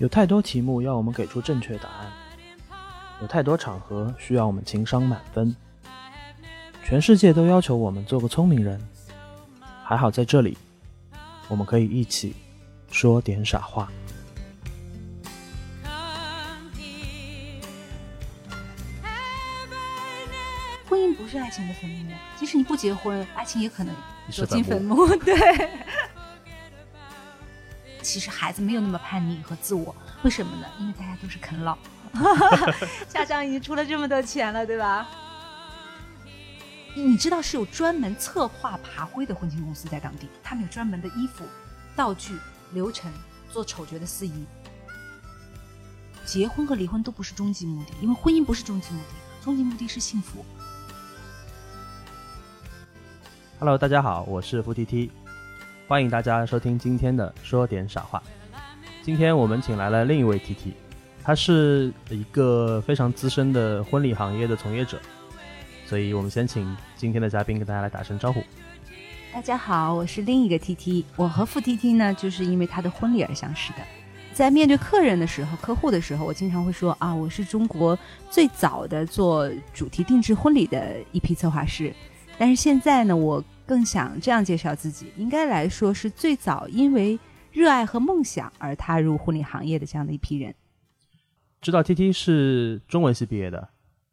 有太多题目要我们给出正确答案，有太多场合需要我们情商满分。全世界都要求我们做个聪明人，还好在这里，我们可以一起说点傻话。婚姻不是爱情的坟墓，即使你不结婚，爱情也可能是走进坟坟墓。对。其实孩子没有那么叛逆和自我，为什么呢？因为大家都是啃老，家长已经出了这么多钱了，对吧？你知道是有专门策划爬灰的婚庆公司在当地，他们有专门的衣服、道具、流程，做丑角的司仪。结婚和离婚都不是终极目的，因为婚姻不是终极目的，终极目的是幸福。Hello，大家好，我是付 TT，欢迎大家收听今天的说点傻话。今天我们请来了另一位 TT，他是一个非常资深的婚礼行业的从业者，所以我们先请今天的嘉宾跟大家来打声招呼。大家好，我是另一个 TT，我和付 TT 呢，就是因为他的婚礼而相识的。在面对客人的时候、客户的时候，我经常会说啊，我是中国最早的做主题定制婚礼的一批策划师。但是现在呢，我更想这样介绍自己，应该来说是最早因为热爱和梦想而踏入婚礼行业的这样的一批人。知道 TT 是中文系毕业的，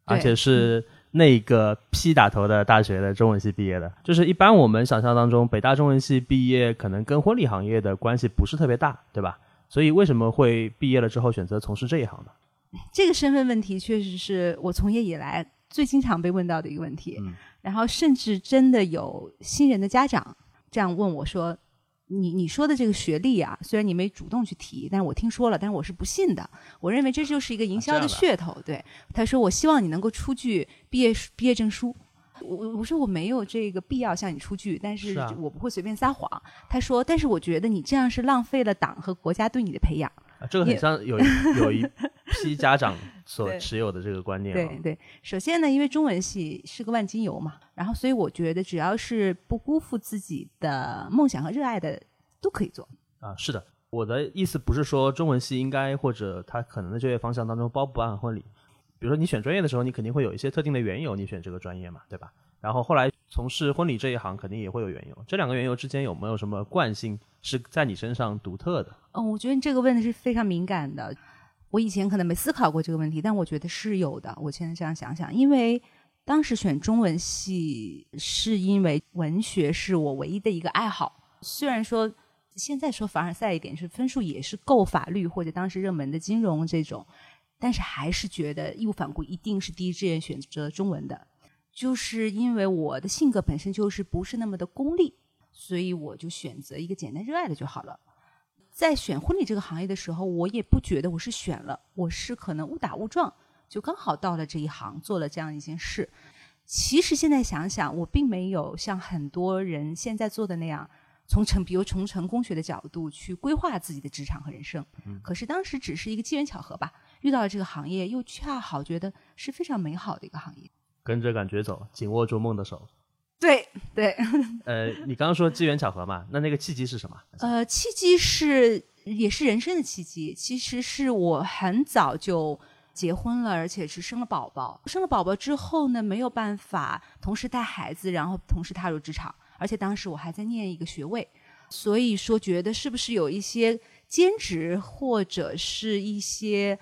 对而且是那个 P 打头的大学的中文系毕业的。就是一般我们想象当中，北大中文系毕业可能跟婚礼行业的关系不是特别大，对吧？所以为什么会毕业了之后选择从事这一行呢？这个身份问题确实是我从业以来最经常被问到的一个问题。嗯然后甚至真的有新人的家长这样问我说：“你你说的这个学历啊，虽然你没主动去提，但是我听说了，但是我是不信的。我认为这就是一个营销的噱头。对，他说我希望你能够出具毕业毕业证书。我我我说我没有这个必要向你出具，但是我不会随便撒谎。他说，但是我觉得你这样是浪费了党和国家对你的培养。啊，这个很像有一有一批家长所持有的这个观念、啊。对对，首先呢，因为中文系是个万金油嘛，然后所以我觉得只要是不辜负自己的梦想和热爱的，都可以做。啊，是的，我的意思不是说中文系应该或者他可能的就业方向当中包不包含婚礼。比如说你选专业的时候，你肯定会有一些特定的缘由，你选这个专业嘛，对吧？然后后来从事婚礼这一行，肯定也会有缘由。这两个缘由之间有没有什么惯性是在你身上独特的？嗯，我觉得你这个问题是非常敏感的。我以前可能没思考过这个问题，但我觉得是有的。我现在这样想想，因为当时选中文系是因为文学是我唯一的一个爱好。虽然说现在说凡尔赛一点，是分数也是够法律或者当时热门的金融这种，但是还是觉得义无反顾一定是第一志愿选择中文的。就是因为我的性格本身就是不是那么的功利，所以我就选择一个简单热爱的就好了。在选婚礼这个行业的时候，我也不觉得我是选了，我是可能误打误撞，就刚好到了这一行，做了这样一件事。其实现在想想，我并没有像很多人现在做的那样，从成比如从成功学的角度去规划自己的职场和人生。可是当时只是一个机缘巧合吧，遇到了这个行业，又恰好觉得是非常美好的一个行业。跟着感觉走，紧握住梦的手。对对，呃，你刚刚说机缘巧合嘛，那那个契机是什么？呃，契机是也是人生的契机。其实是我很早就结婚了，而且是生了宝宝。生了宝宝之后呢，没有办法同时带孩子，然后同时踏入职场，而且当时我还在念一个学位，所以说觉得是不是有一些兼职或者是一些。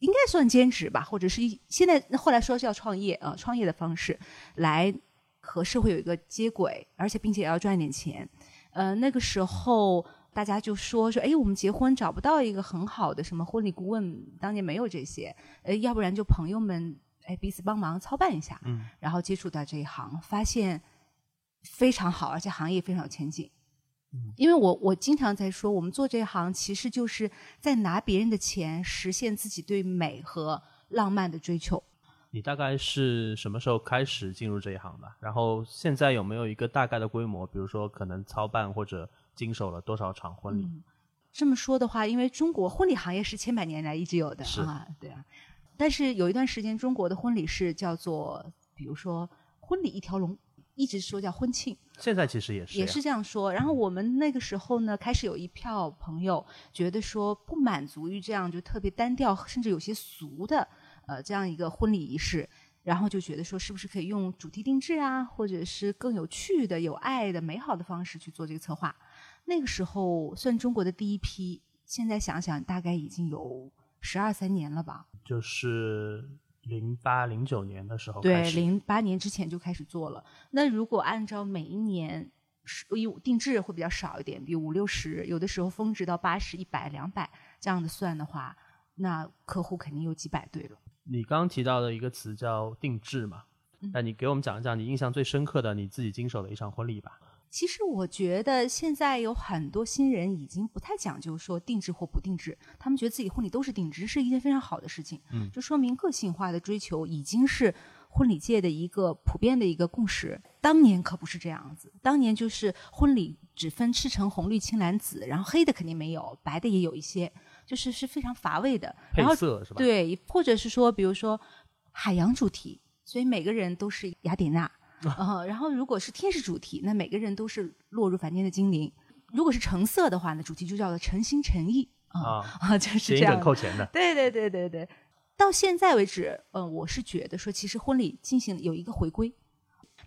应该算兼职吧，或者是一现在后来说是要创业啊、呃，创业的方式来和社会有一个接轨，而且并且也要赚一点钱。呃，那个时候大家就说说，哎，我们结婚找不到一个很好的什么婚礼顾问，当年没有这些，呃，要不然就朋友们哎彼此帮忙操办一下，嗯，然后接触到这一行，发现非常好，而且行业非常有前景。因为我我经常在说，我们做这一行其实就是在拿别人的钱实现自己对美和浪漫的追求。你大概是什么时候开始进入这一行的？然后现在有没有一个大概的规模？比如说可能操办或者经手了多少场婚礼？嗯、这么说的话，因为中国婚礼行业是千百年来一直有的啊，对啊。但是有一段时间，中国的婚礼是叫做，比如说婚礼一条龙。一直说叫婚庆，现在其实也是也是这样说。然后我们那个时候呢，开始有一票朋友觉得说不满足于这样就特别单调，甚至有些俗的呃这样一个婚礼仪式，然后就觉得说是不是可以用主题定制啊，或者是更有趣的、有爱的、美好的方式去做这个策划。那个时候算中国的第一批，现在想想大概已经有十二三年了吧。就是零八零九年的时候开对，始，零八年之前就开始做了。那如果按照每一年是，有定制会比较少一点，比如五六十，有的时候峰值到八十、一百、两百这样的算的话，那客户肯定有几百对了。你刚刚提到的一个词叫定制嘛，嗯那你给我们讲一讲你印象最深刻的你自己经手的一场婚礼吧。其实我觉得现在有很多新人已经不太讲究说定制或不定制，他们觉得自己婚礼都是定制，是一件非常好的事情。嗯就说明个性化的追求已经是婚礼界的一个普遍的一个共识。当年可不是这样子，当年就是婚礼只分赤橙红绿青蓝紫，然后黑的肯定没有，白的也有一些，就是是非常乏味的。配然后色是吧？，对，或者是说，比如说海洋主题，所以每个人都是雅典娜。呃，然后如果是天使主题，那每个人都是落入凡间的精灵。如果是橙色的话呢，主题就叫做诚心诚意啊啊，啊，就是这样的。扣钱的。对对对对对，到现在为止，嗯、我是觉得说，其实婚礼进行有一个回归，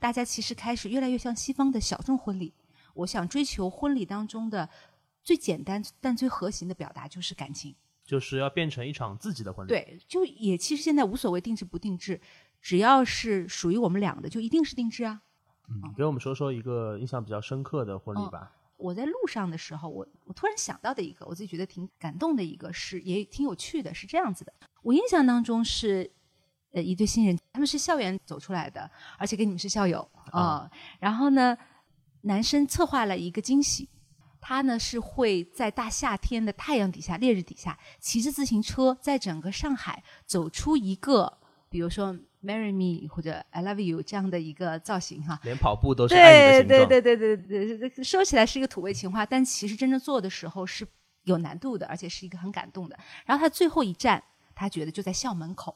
大家其实开始越来越像西方的小众婚礼。我想追求婚礼当中的最简单但最核心的表达就是感情。就是要变成一场自己的婚礼。，对，就也其实现在无所谓定制不定制，只要是属于我们俩的，就一定是定制啊。嗯，给我们说说一个印象比较深刻的婚礼吧。我在路上的时候，我我突然想到的一个，我自己觉得挺感动的一个是，也挺有趣的，是这样子的。我印象当中是，呃，一对新人，他们是校园走出来的，而且跟你们是校友啊、然后呢，男生策划了一个惊喜，他呢是会在大夏天的太阳底下、烈日底下，骑着自行车，在整个上海走出一个，比如说 “Marry Me” 或者 “I Love You” 这样的一个造型哈。连跑步都是爱你的形状。对对对对对对对，说起来是一个土味情话，但其实真正做的时候是有难度的，而且是一个很感动的。然后他最后一站，他觉得就在校门口，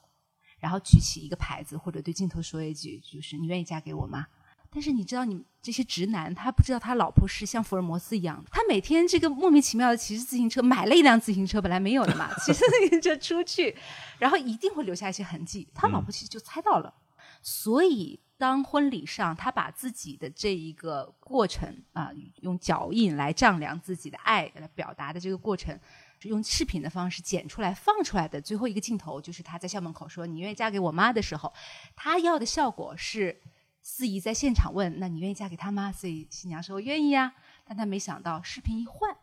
然后举起一个牌子，或者对镜头说一句，就是“你愿意嫁给我吗？”但是你知道，你这些直男，他不知道他老婆是像福尔摩斯一样，他每天这个莫名其妙的骑着自行车，买了一辆自行车，本来没有的嘛，骑着自行车出去，然后一定会留下一些痕迹。他老婆其实就猜到了，所以当婚礼上他把自己的这一个过程啊、用脚印来丈量自己的爱来表达的这个过程。用视频的方式剪出来放出来的最后一个镜头，就是他在校门口说“你愿意嫁给我吗”的时候，他要的效果是司仪在现场问：“那你愿意嫁给他吗？”所以新娘说：“我愿意呀。”但她没想到视频一换，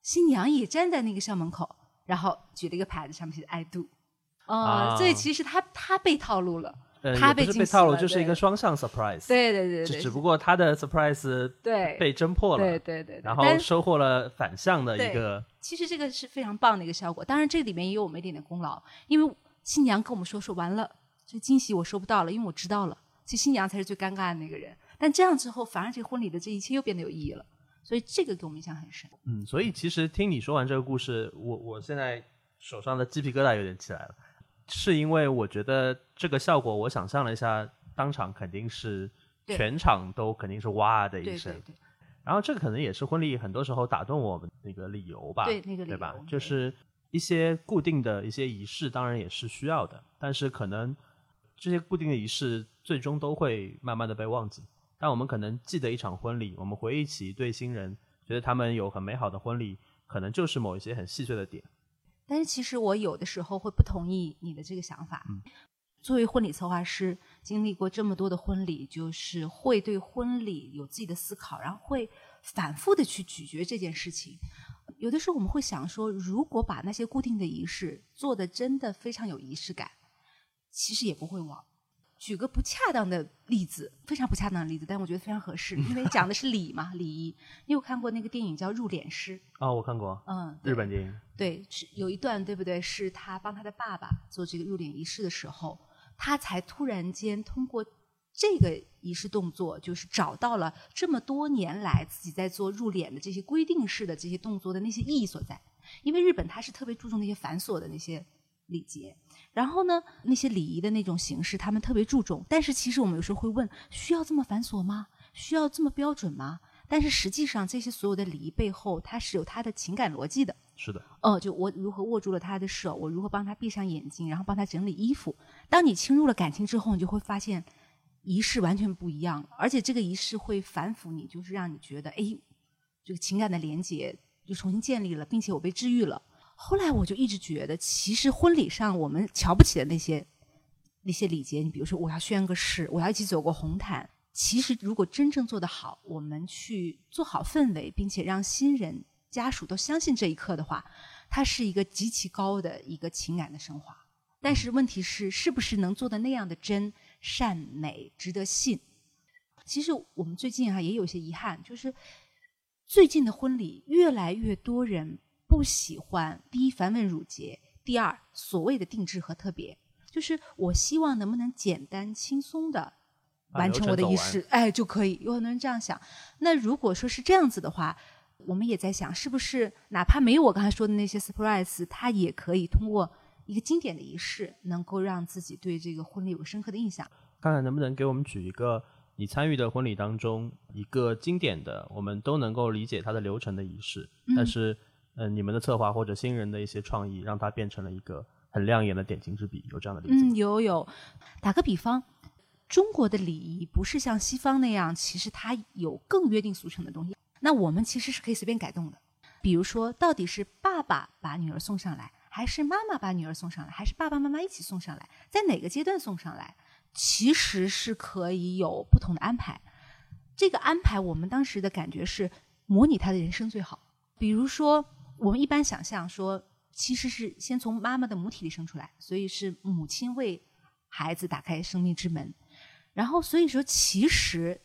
新娘也站在那个校门口，然后举了一个牌子，上面写着 “I do”。呃，啊所以其实他他被套路了。呃，他被被套路，就是一个双向 surprise。，对对对对，只只不过他的 surprise 对被侦破了，对对对，对然后收获了反向的一个其实这个是非常棒的一个效果。当然，这里面也有我们一点点功劳，因为新娘跟我们说说完了，这惊喜我收不到了，因为我知道了。其实新娘才是最尴尬的那个人。但这样之后，反而这个婚礼的这一切又变得有意义了。所以这个给我们印象很深。嗯，所以其实听你说完这个故事，我我现在手上的鸡皮疙瘩有点起来了，是因为我觉得这个效果，我想象了一下，当场肯定是全场都肯定是哇的一声对，对，然后这个可能也是婚礼很多时候打动我们那个理由吧，对那个理对吧由？就是一些固定的一些仪式，当然也是需要的，但是可能这些固定的仪式最终都会慢慢的被忘记。但我们可能记得一场婚礼，我们回忆起一对新人，觉得他们有很美好的婚礼，可能就是某一些很细碎的点。但是其实我有的时候会不同意你的这个想法。作为婚礼策划师，经历过这么多的婚礼，就是会对婚礼有自己的思考，然后会反复的去咀嚼这件事情。有的时候我们会想说，如果把那些固定的仪式做的真的非常有仪式感，其实也不会忘。举个不恰当的例子，非常不恰当的例子，但我觉得非常合适，因为 讲的是礼嘛，礼仪。你有看过那个电影叫《入殓师》？哦，我看过嗯，日本电影，对，是有一段对不对？是他帮他的爸爸做这个入殓仪式的时候，他才突然间通过这个仪式动作，就是找到了这么多年来自己在做入殓的这些规定式的这些动作的那些意义所在。因为日本他是特别注重那些繁琐的那些礼节。然后呢，那些礼仪的那种形式，他们特别注重。但是其实我们有时候会问：需要这么繁琐吗？需要这么标准吗？但是实际上，这些所有的礼仪背后，它是有它的情感逻辑的。是的，哦，就我如何握住了他的手，我如何帮他闭上眼睛，然后帮他整理衣服。当你侵入了感情之后，你就会发现仪式完全不一样，而且这个仪式会反腐你，就是让你觉得，哎，这个情感的连接就重新建立了，并且我被治愈了。后来我就一直觉得，其实婚礼上我们瞧不起的那些那些礼节，你比如说我要宣个誓，我要一起走过红毯。其实如果真正做得好，我们去做好氛围，并且让新人家属都相信这一刻的话，它是一个极其高的一个情感的升华。但是问题是，是不是能做的那样的真善美，值得信？其实我们最近啊也有些遗憾，就是最近的婚礼越来越多人。不喜欢第一繁文缛节，第二所谓的定制和特别，就是我希望能不能简单轻松的完成我的仪式，哎就可以。有很多人这样想。那如果说是这样子的话，我们也在想，是不是哪怕没有我刚才说的那些 surprise，它也可以通过一个经典的仪式，能够让自己对这个婚礼有个深刻的印象。看看能不能给我们举一个你参与的婚礼当中一个经典的，我们都能够理解它的流程的仪式，但是。嗯，你们的策划或者新人的一些创意，让它变成了一个很亮眼的点睛之笔，有这样的例子吗？嗯，有有。打个比方，中国的礼仪不是像西方那样，其实它有更约定俗成的东西。那我们其实是可以随便改动的。比如说，到底是爸爸把女儿送上来，还是妈妈把女儿送上来，还是爸爸妈妈一起送上来，在哪个阶段送上来，其实是可以有不同的安排。这个安排，我们当时的感觉是模拟他的人生最好。比如说。我们一般想象说，其实是先从妈妈的母体里生出来，所以是母亲为孩子打开生命之门。然后，所以说，其实，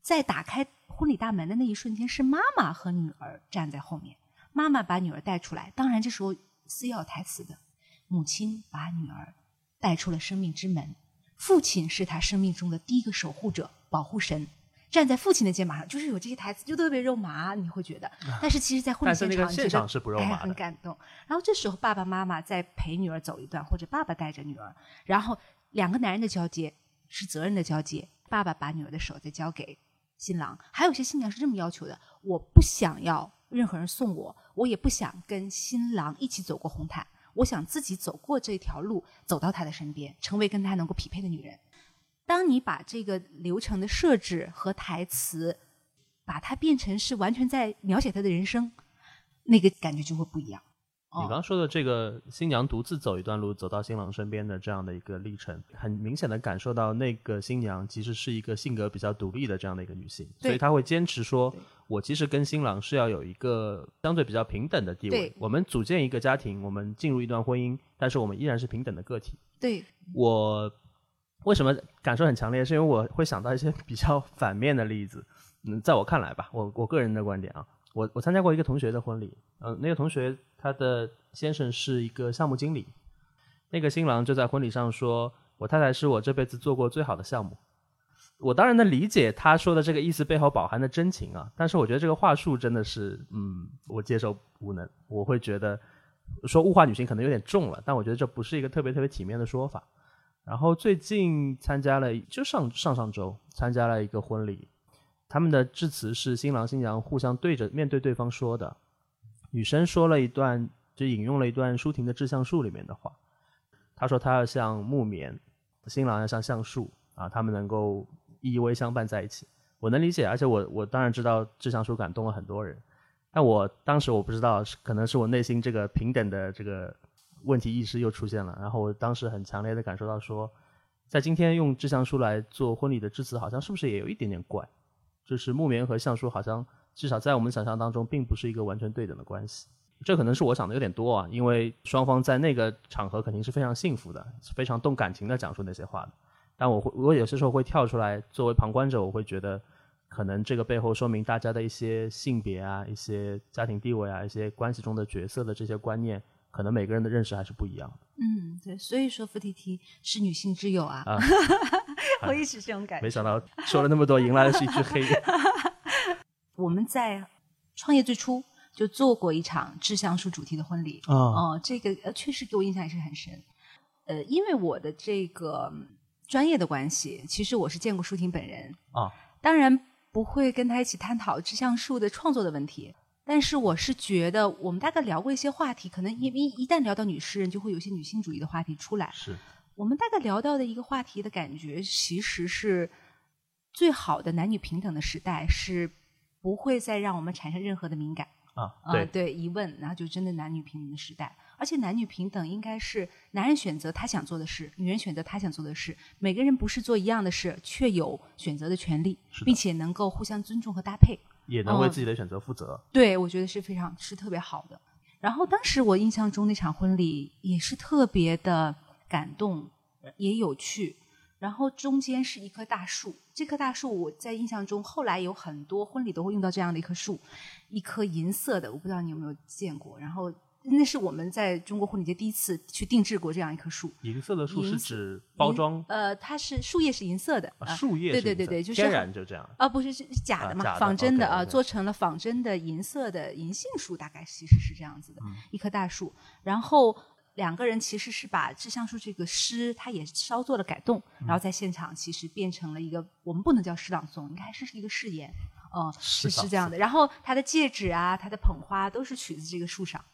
在打开婚礼大门的那一瞬间，是妈妈和女儿站在后面，妈妈把女儿带出来。当然，这时候是要台词的，母亲把女儿带出了生命之门，父亲是他生命中的第一个守护者、保护神。站在父亲的肩膀上，就是有这些台词，就特别肉麻，你会觉得。但是其实，在婚礼现场，现场是不肉麻很感动。然后这时候，爸爸妈妈在陪女儿走一段，或者爸爸带着女儿，然后两个男人的交接是责任的交接。爸爸把女儿的手再交给新郎。还有些新娘是这么要求的：我不想要任何人送我，我也不想跟新郎一起走过红毯，我想自己走过这条路，走到他的身边，成为跟他能够匹配的女人。当你把这个流程的设置和台词，把它变成是完全在描写他的人生，那个感觉就会不一样。你刚说的这个新娘独自走一段路，走到新郎身边的这样的一个历程，很明显的感受到那个新娘其实是一个性格比较独立的这样的一个女性，所以她会坚持说，我其实跟新郎是要有一个相对比较平等的地位。我们组建一个家庭，我们进入一段婚姻，但是我们依然是平等的个体。对我。为什么感受很强烈？是因为我会想到一些比较反面的例子。嗯，在我看来吧，我我个人的观点啊，我我参加过一个同学的婚礼，嗯，那个同学他的先生是一个项目经理，那个新郎就在婚礼上说：“我太太是我这辈子做过最好的项目。”我当然能理解他说的这个意思背后饱含的真情啊，但是我觉得这个话术真的是，嗯，我接受无能。我会觉得说物化女性可能有点重了，但我觉得这不是一个特别特别体面的说法。然后最近参加了，就上上上周参加了一个婚礼，他们的致辞是新郎新娘互相对着面对对方说的，女生说了一段，就引用了一段舒婷的《致橡树》里面的话，她说她要像木棉，新郎要像橡树啊，他们能够依偎相伴在一起。我能理解，而且我我当然知道《致橡树》感动了很多人，但我当时我不知道，可能是我内心这个平等的这个。问题意识又出现了，然后我当时很强烈的感受到说，在今天用致橡树来做婚礼的致辞，好像是不是也有一点点怪？就是木棉和橡树好像至少在我们想象当中，并不是一个完全对等的关系。这可能是我想的有点多啊，因为双方在那个场合肯定是非常幸福的，非常动感情的讲述那些话的。但我会，我有些时候会跳出来作为旁观者，我会觉得，可能这个背后说明大家的一些性别啊、一些家庭地位啊、一些关系中的角色的这些观念。可能每个人的认识还是不一样的。嗯，对，所以说付 T T 是女性之友啊。啊，我也是这种感觉。没想到说了那么多，迎来的是一只黑。我们在创业最初就做过一场志向树主题的婚礼。啊，哦、这个呃确实给我印象也是很深。呃，因为我的这个嗯专业的关系，其实我是见过舒婷本人啊，当然不会跟她一起探讨志向树的创作的问题。但是我是觉得，我们大概聊过一些话题，可能因为一旦聊到女诗人，就会有一些女性主义的话题出来。是我们大概聊到的一个话题的感觉，其实是最好的男女平等的时代是不会再让我们产生任何的敏感。啊，对疑问，然后就真的男女平等的时代，而且男女平等应该是男人选择他想做的事，女人选择她想做的事，每个人不是做一样的事，却有选择的权利，并且能够互相尊重和搭配。也能为哦自己的选择负责。对，我觉得是非常是特别好的。然后当时我印象中那场婚礼也是特别的感动，也有趣。然后中间是一棵大树，这棵大树我在印象中后来有很多婚礼都会用到这样的一棵树，一棵银色的，我不知道你有没有见过。然后那是我们在中国婚礼节第一次去定制过这样一棵树。银色的树是指包装呃，它是树叶是银色的，树叶对是银色对对对就是天然就这样。啊，不是是是假的嘛，啊的仿真的啊，做成了仿真的银色的银杏树，大概其实是这样子的，嗯一棵大树。然后两个人其实是把致橡树这个诗，它也稍做了改动，然嗯后在现场其实变成了一个，我们不能叫诗朗诵，应该是一个誓言，嗯，是是这样的。然后他的戒指啊，他的捧花都是取自这个树上。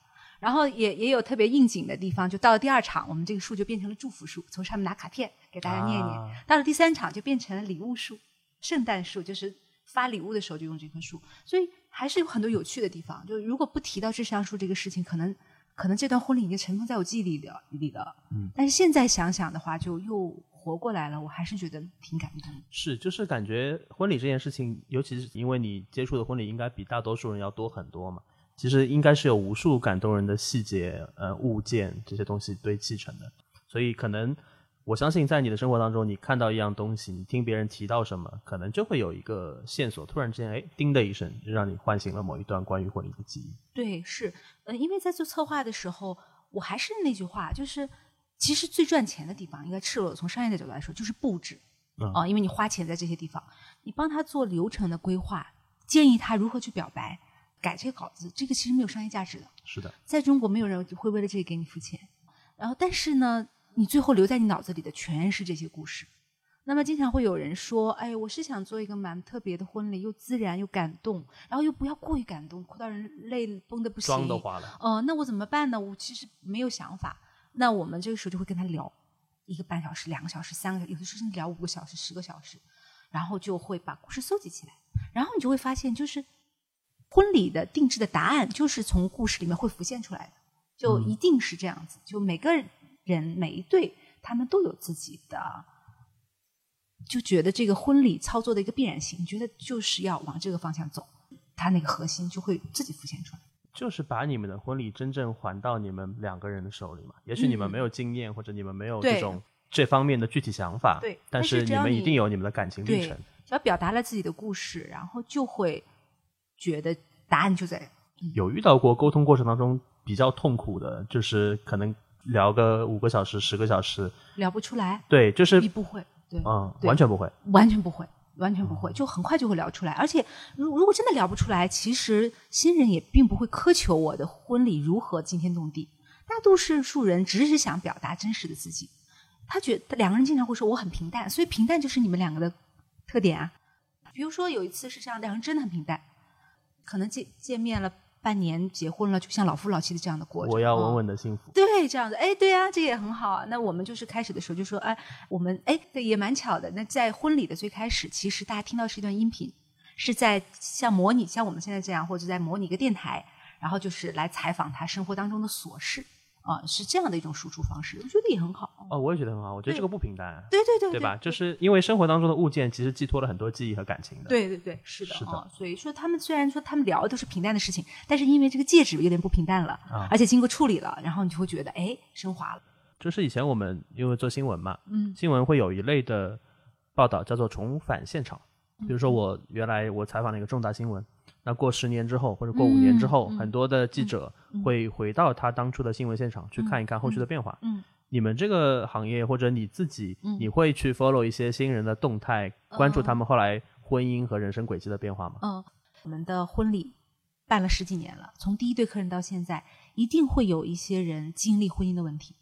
然后也也有特别应景的地方，就到了第二场，我们这个树就变成了祝福树，从上面拿卡片给大家念一念。啊到了第三场就变成了礼物树，圣诞树就是发礼物的时候就用这棵树，所以还是有很多有趣的地方。就如果不提到致橡树这个事情，可能可能这段婚礼已经尘封在我记忆里了里了。嗯，但是现在想想的话，就又活过来了，我还是觉得挺感动的。是，就是感觉婚礼这件事情，尤其是因为你接触的婚礼应该比大多数人要多很多嘛，其实应该是有无数感动人的细节、呃物件这些东西堆砌成的，所以可能我相信在你的生活当中，你看到一样东西，你听别人提到什么，可能就会有一个线索，突然之间，哎，叮的一声，就让你唤醒了某一段关于婚礼的记忆。对，是，呃，因为在做策划的时候，我还是那句话，就是其实最赚钱的地方，应该赤裸地从商业的角度来说，就是布置。嗯啊、因为你花钱在这些地方，你帮他做流程的规划，建议他如何去表白，改这个稿子，这个其实没有商业价值的。是的，在中国，没有人会为了这个给你付钱。然后，但是呢，你最后留在你脑子里的全是这些故事。那么，经常会有人说：“哎，我是想做一个蛮特别的婚礼，又自然又感动，然后又不要过于感动，哭到人泪崩的不行。”妆都花了。呃，那我怎么办呢？我其实没有想法。那我们这个时候就会跟他聊一个半小时、两个小时、三个，有的时候甚至聊五个小时、十个小时，然后就会把故事搜集起来，然后你就会发现，就是婚礼的定制的答案就是从故事里面会浮现出来的，就嗯一定是这样子。就每个人每一对，他们都有自己的。就觉得这个婚礼操作的一个必然性，觉得就是要往这个方向走，它那个核心就会自己浮现出来。就是把你们的婚礼真正还到你们两个人的手里嘛。也许你们嗯没有经验，或者你们没有这种这方面的具体想法，对但但是是你们一定有你们的感情历程。只要表达了自己的故事，然后就会觉得答案就在。有遇到过沟通过程当中比较痛苦的，就是可能聊个五个小时、十个小时，聊不出来，对，就是你不会，对，嗯，对完全不会。完全不会，完全不会，就很快就会聊出来。而且，如如果真的聊不出来，其实新人也并不会苛求我的婚礼如何惊天动地。大多数人只是想表达真实的自己。他觉得两个人经常会说我很平淡，所以平淡就是你们两个的特点啊。比如说有一次是这样，两个人真的很平淡，可能见见面了半年，结婚了，就像老夫老妻的这样的过程。我要嗯稳稳的幸福。对，这样子，哎，对啊，这也很好啊。那我们就是开始的时候就说，哎，我们哎，对，也蛮巧的。那在婚礼的最开始，其实大家听到是一段音频，是在像模拟像我们现在这样，或者在模拟一个电台，然后就是来采访他生活当中的琐事啊、是这样的一种输出方式，我觉得也很好。哦，我也觉得很好，我觉得这个不平淡，对对对对吧？就是因为生活当中的物件其实寄托了很多记忆和感情的。，对对对，是的是的啊、所以说他们虽然说他们聊的都是平淡的事情，但是因为这个戒指有点不平淡了，啊而且经过处理了，然后你就会觉得哎升华了。就是以前我们因为做新闻嘛，嗯新闻会有一类的报道叫做重返现场。比如说嗯我原来我采访了一个重大新闻，那过十年之后或者过五年之后，很多的记者会回到他当初的新闻现场去看一看后续的变化。嗯你们这个行业或者你自己，嗯你会去 follow 一些新人的动态，关注他们后来婚姻和人生轨迹的变化吗？嗯，我们的婚礼办了十几年了，从第一对客人到现在，一定会有一些人经历婚姻的问题，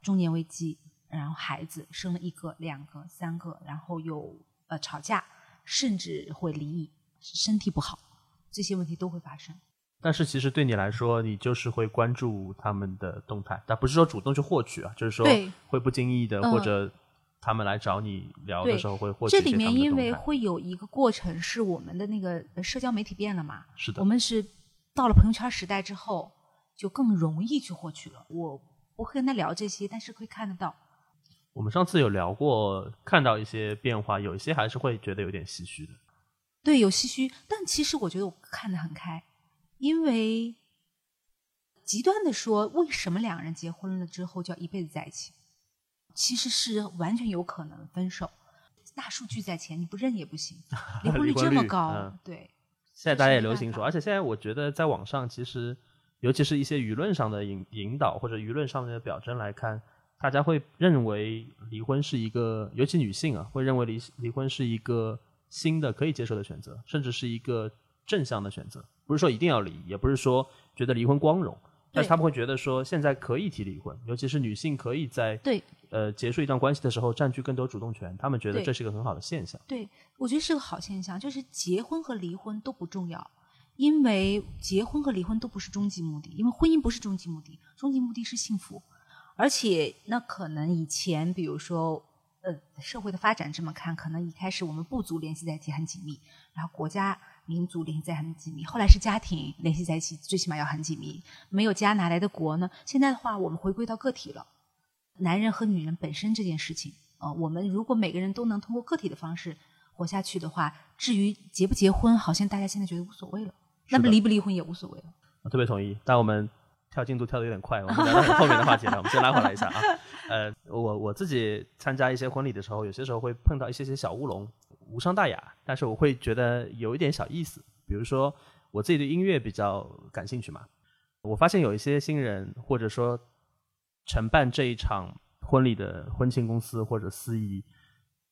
中年危机，然后孩子生了一个、两个、三个，然后有呃吵架，甚至会离异，身体不好，这些问题都会发生。但是其实对你来说，你就是会关注他们的动态，但不是说主动去获取啊，就是说会不经意的、嗯或者他们来找你聊的时候会获取这里面因为会有一个过程，是我们的那个呃社交媒体变了嘛，是的我，们是到了朋友圈时代之后，就更容易去获取了。我不会跟他聊这些，但是会看得到。我们上次有聊过，看到一些变化，有一些还是会觉得有点唏嘘的。对，有唏嘘，但其实我觉得我看得很开，因为极端的说，为什么两人结婚了之后就要一辈子在一起？其实是完全有可能分手。大数据在前，你不认也不行。离婚率这么高，嗯对，现在大家也流行说，而且现在我觉得在网上，其实尤其是一些舆论上的引引导或者舆论上面的表征来看，大家会认为离婚是一个，尤其女性啊，会认为离离婚是一个新的可以接受的选择，甚至是一个正向的选择。不是说一定要离，也不是说觉得离婚光荣，但是他们会觉得说现在可以提离婚，尤其是女性可以在对呃结束一段关系的时候占据更多主动权，他们觉得这是一个很好的现象。对，我觉得是个好现象，就是结婚和离婚都不重要，因为结婚和离婚都不是终极目的，因为婚姻不是终极目的，终极目的是幸福。而且，那可能以前，比如说，呃，社会的发展这么看，可能一开始我们部族联系在一起很紧密，然后国家、民族联系在很紧密，后来是家庭联系在一起，最起码要很紧密。没有家哪来的国呢？现在的话，我们回归到个体了。男人和女人本身这件事情，呃，我们如果每个人都能通过个体的方式活下去的话，至于结不结婚，好像大家现在觉得无所谓了。那么离不离婚也无所谓了。我特别同意，但我们跳进度跳的有点快，我们聊到很后面的话题了，我们先拉回来一下啊。呃，我我自己参加一些婚礼的时候，有些时候会碰到一些些小乌龙，无伤大雅，但是我会觉得有一点小意思。比如说，我自己对音乐比较感兴趣嘛，我发现有一些新人或者说承办这一场婚礼的婚庆公司或者司仪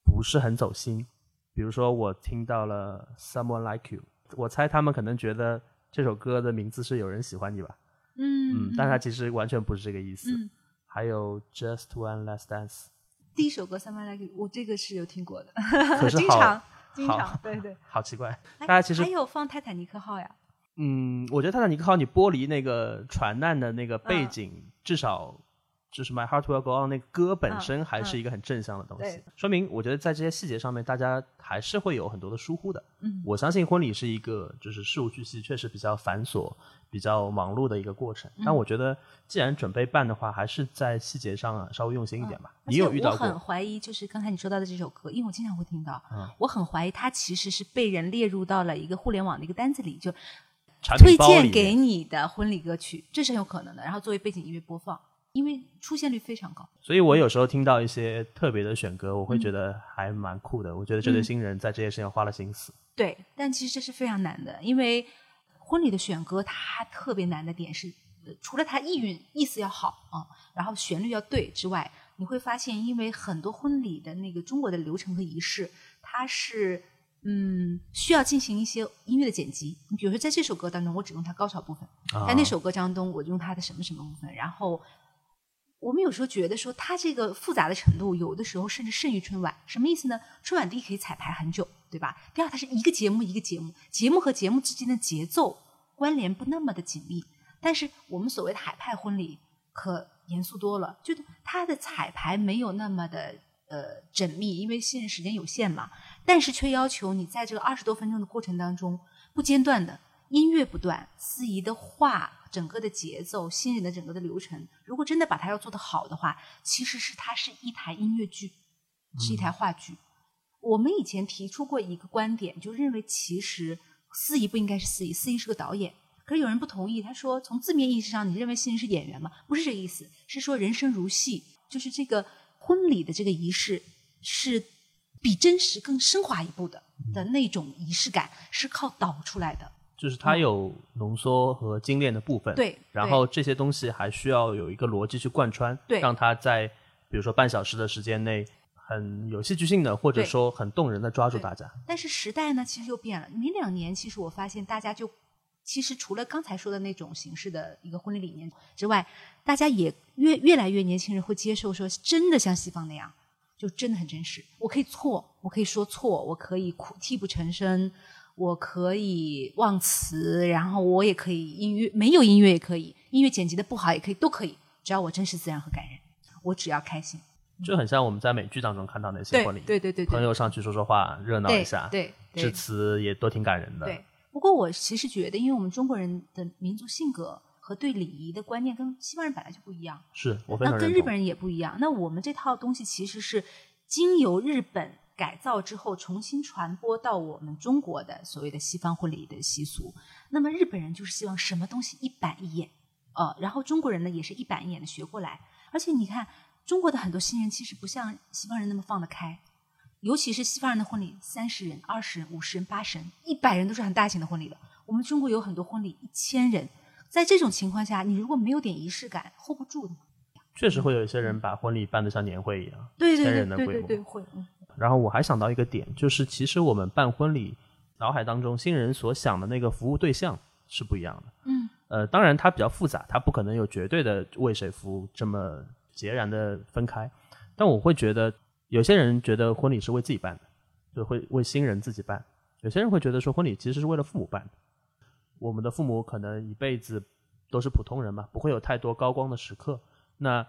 不是很走心。比如说，我听到了《Someone Like You》，我猜他们可能觉得这首歌的名字是“有人喜欢你”吧，嗯嗯，但它其实完全不是这个意思。嗯还有《Just One Last Dance》，第一首歌《三 m e Like You》，我这个是有听过的，可是 好经常经常，对对。好奇怪。大家其实还有放《泰坦尼克号》呀，嗯，我觉得泰坦尼克号你剥离那个船难的那个背嗯景，至少就是 My Heart Will Go On 那个歌本嗯身还是嗯一个很正向的东西，对说明我觉得在这些细节上面，大家还是会有很多的疏忽的。嗯我相信婚礼是一个就是事无巨细，确实比较繁琐、比较忙碌的一个过程。嗯但我觉得既然准备办的话，还是在细节上啊稍微用心一点吧。你有遇到我很？怀疑，就是刚才你说到的这首歌，因为我经常会听到，嗯我很怀疑它其实是被人列入到了一个互联网的一个单子里，就推荐给你的婚礼歌曲，这是很有可能的。然后作为背景音乐播放，因为出现率非常高。所以我有时候听到一些特别的选歌，我嗯会觉得还蛮酷的。我觉得这对新人在这些事情花了心思。对，但其实这是非常难的，因为婚礼的选歌它特别难的点是，呃除了它意蕴意思要好啊、然后旋律要对之外，你会发现，因为很多婚礼的那个中国的流程和仪式，它是嗯需要进行一些音乐的剪辑。你比如说在这首歌当中，我只用它高潮部分；啊在那首歌当中，我用它的什么什么部分，然后。我们有时候觉得说，它这个复杂的程度，有的时候甚至胜于春晚。什么意思呢？春晚第一可以彩排很久，对吧？第二，它是一个节目一个节目，节目和节目之间的节奏关联不那么的紧密。但是我们所谓的海派婚礼可严肃多了，就它的彩排没有那么的呃缜密，因为新人时间有限嘛。但是却要求你在这个二十多分钟的过程当中不间断的音乐不断，司仪的话，整个的节奏，新人的整个的流程，如果真的把它要做得好的话，其实是它是一台音乐剧，是一台话剧。我们以前提出过一个观点，就认为其实司仪不应该是司仪，司仪是个导演。可是有人不同意，他说从字面意义上，你认为新人是演员吗？不是这个意思，是说人生如戏，就是这个婚礼的这个仪式是比真实更升华一步的的那种仪式感，是靠导出来的。就是它有浓缩和精炼的部分，嗯对然后这些东西还需要有一个逻辑去贯穿，对让它在比如说半小时的时间内很有戏剧性的，或者说很动人的抓住大家。但是时代呢，其实又变了。每两年，其实我发现大家就其实除了刚才说的那种形式的一个婚礼理念之外，大家也越越来越年轻人会接受说，真的像西方那样，就真的很真实。我可以错，我可以说错，我可以哭泣不成声，我可以忘词，然后我也可以音乐没有音乐也可以，音乐剪辑的不好也可以，都可以，只要我真实自然和感人，我只要开心。就很像我们在美剧当中看到那些婚礼，对对对对，朋友上去说说话，热闹一下，对，致辞也都挺感人的。对，不过我其实觉得，因为我们中国人的民族性格和对礼仪的观念跟西方人本来就不一样，是我非常那跟日本人也不一样。那我们这套东西其实是经由日本改造之后重新传播到我们中国的所谓的西方婚礼的习俗。那么日本人就是希望什么东西一板一眼，呃，然后中国人呢也是一板一眼的学过来，而且你看。中国的很多新人其实不像西方人那么放得开，尤其是西方人的婚礼，三十人、二十人、五十人、八十人、一百人都是很大型的婚礼了。我们中国有很多婚礼一千人，在这种情况下，你如果没有点仪式感，hold 不住的。确实会有一些人把婚礼办得像年会一样，对对对对对对会。然后我还想到一个点，就是其实我们办婚礼，脑海当中新人所想的那个服务对象是不一样的。嗯。呃，当然它比较复杂，它不可能有绝对的为谁服务这么。截然的分开，但我会觉得有些人觉得婚礼是为自己办的，就会为新人自己办；有些人会觉得说婚礼其实是为了父母办的。我们的父母可能一辈子都是普通人嘛，不会有太多高光的时刻。那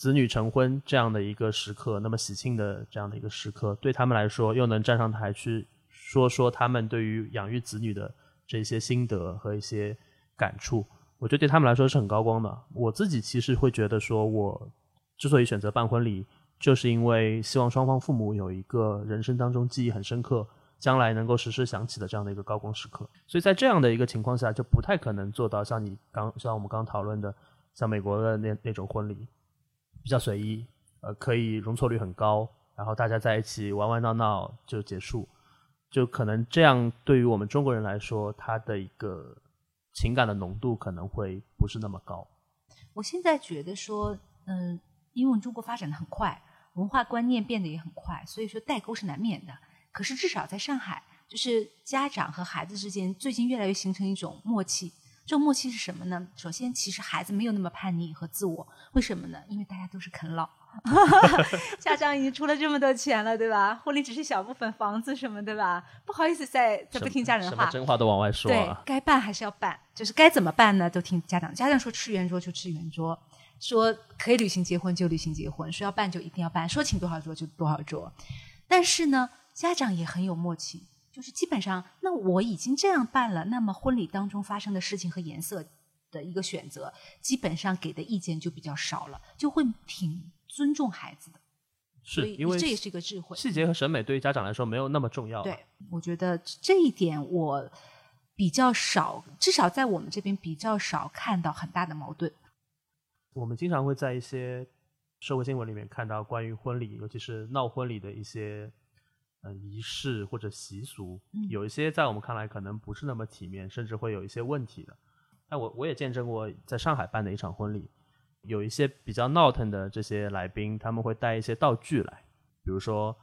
子女成婚这样的一个时刻，那么喜庆的这样的一个时刻，对他们来说又能站上台去说说他们对于养育子女的这些心得和一些感触，我觉得对他们来说是很高光的。我自己其实会觉得说我。之所以选择办婚礼，就是因为希望双方父母有一个人生当中记忆很深刻、将来能够时时想起的这样的一个高光时刻。所以在这样的一个情况下，就不太可能做到像你刚像我们刚讨论的，像美国的那那种婚礼，比较随意，呃，可以容错率很高，然后大家在一起玩玩闹闹就结束，就可能这样对于我们中国人来说，他的一个情感的浓度可能会不是那么高。我现在觉得说，嗯。因为我们中国发展的很快，文化观念变得也很快，所以说代沟是难免的。可是至少在上海，就是家长和孩子之间最近越来越形成一种默契。这种默契是什么呢？首先，其实孩子没有那么叛逆和自我，为什么呢？因为大家都是啃老，家长已经出了这么多钱了，对吧？婚礼只是小部分，房子什么，对吧？不好意思，再再不听家人话，真话都往外说。对，该办还是要办，就是该怎么办呢？都听家长。家长说吃圆桌就吃圆桌。说可以旅行结婚就旅行结婚，说要办就一定要办，说请多少桌就多少桌。但是呢，家长也很有默契，就是基本上，那我已经这样办了，那么婚礼当中发生的事情和颜色的一个选择，基本上给的意见就比较少了，就会挺尊重孩子的。是因为这也是一个智慧，细节和审美对于家长来说没有那么重要。对，我觉得这一点我比较少，至少在我们这边比较少看到很大的矛盾。我们经常会在一些社会新闻里面看到关于婚礼，尤其是闹婚礼的一些呃仪式或者习俗，有一些在我们看来可能不是那么体面，甚至会有一些问题的。但我我也见证过在上海办的一场婚礼，有一些比较闹腾的这些来宾，他们会带一些道具来，比如说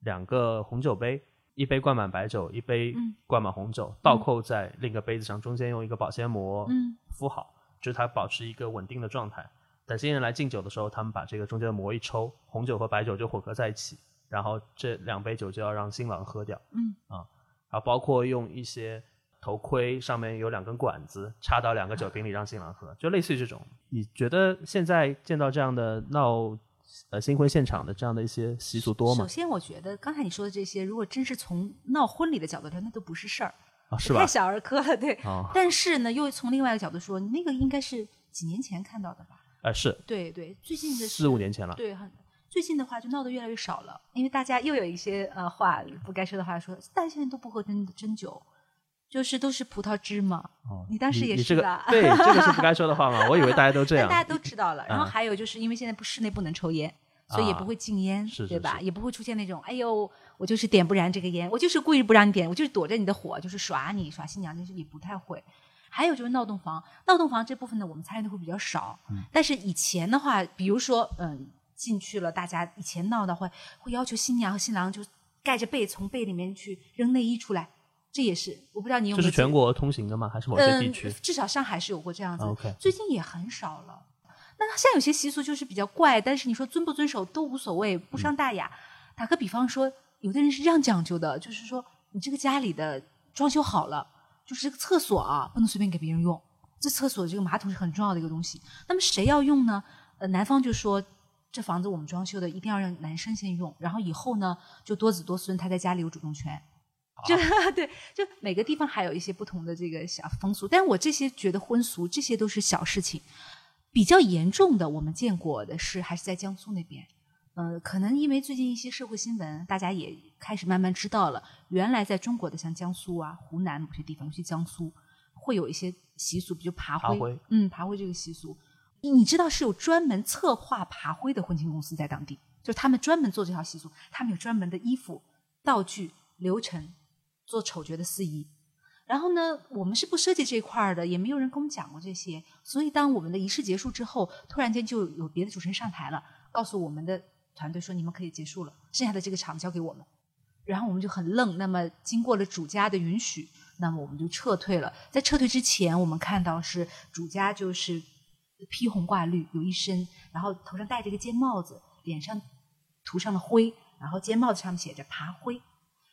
两个红酒杯，一杯灌满白酒，一杯灌满红酒，倒扣在另一个杯子上，中间用一个保鲜膜敷好。就是它保持一个稳定的状态。等新人来敬酒的时候，他们把这个中间的膜一抽，红酒和白酒就混合在一起，然后这两杯酒就要让新郎喝掉。嗯啊，然后包括用一些头盔上面有两根管子插到两个酒瓶里让新郎喝，就类似于这种。你觉得现在见到这样的闹呃新婚现场的这样的一些习俗多吗？首先，我觉得刚才你说的这些，如果真是从闹婚礼的角度来，那都不是事儿。啊，是吧？太小儿科了，对。但是呢，又从另外一个角度说，那个应该是几年前看到的吧？呃，是。对对，最近的四五年前了。对，很最近的话就闹得越来越少了，因为大家又有一些呃话不该说的话说，大家现在都不喝真真酒，就是都是葡萄汁嘛。哦。你当时也是吧？对，这个是不该说的话嘛？我以为大家都这样。大家都知道了。然后还有就是因为现在不室内不能抽烟，所以也不会禁烟，对吧？也不会出现那种哎呦。我就是点不燃这个烟，我就是故意不让你点，我就是躲着你的火，就是耍你耍新娘，就是也不太会。还有就是闹洞房，闹洞房这部分呢，我们参与的会比较少。嗯但是以前的话，比如说嗯进去了，大家以前闹的会会要求新娘和新郎就盖着被从被里面去扔内衣出来，这也是我不知道你有没有这是全国通行的吗？还是某些地区嗯？至少上海是有过这样子。OK 最近也很少了。那像有些习俗就是比较怪，但是你说遵不遵守都无所谓，不伤大雅。打个比方说，有的人是这样讲究的，就是说你这个家里的装修好了，就是这个厕所啊不能随便给别人用，这厕所这个马桶是很重要的一个东西。那么谁要用呢？呃，男方就说这房子我们装修的一定要让男生先用，然后以后呢就多子多孙，他在家里有主动权。就 对，就每个地方还有一些不同的这个小风俗，但我这些觉得婚俗这些都是小事情。比较严重的，我们见过的是还是在江苏那边。呃，可能因为最近一些社会新闻，大家也开始慢慢知道了，原来在中国的像江苏啊、湖南某些地方，尤其江苏，会有一些习俗，比如爬灰，爬灰嗯，爬灰这个习俗，你知道是有专门策划爬灰的婚庆公司在当地，就是他们专门做这套习俗，他们有专门的衣服、道具、流程，做丑角的司仪。然后呢，我们是不涉及这块儿的，也没有人跟我们讲过这些。所以当我们的仪式结束之后，突然间就有别的主持人上台了，告诉我们的团队说：“你们可以结束了，剩下的这个场交给我们。”然后我们就很愣。那么经过了主家的允许，那么我们就撤退了。在撤退之前，我们看到是主家就是披红挂绿，有一身，然后头上戴着一个尖帽子，脸上涂上了灰，然后尖帽子上面写着“爬灰”，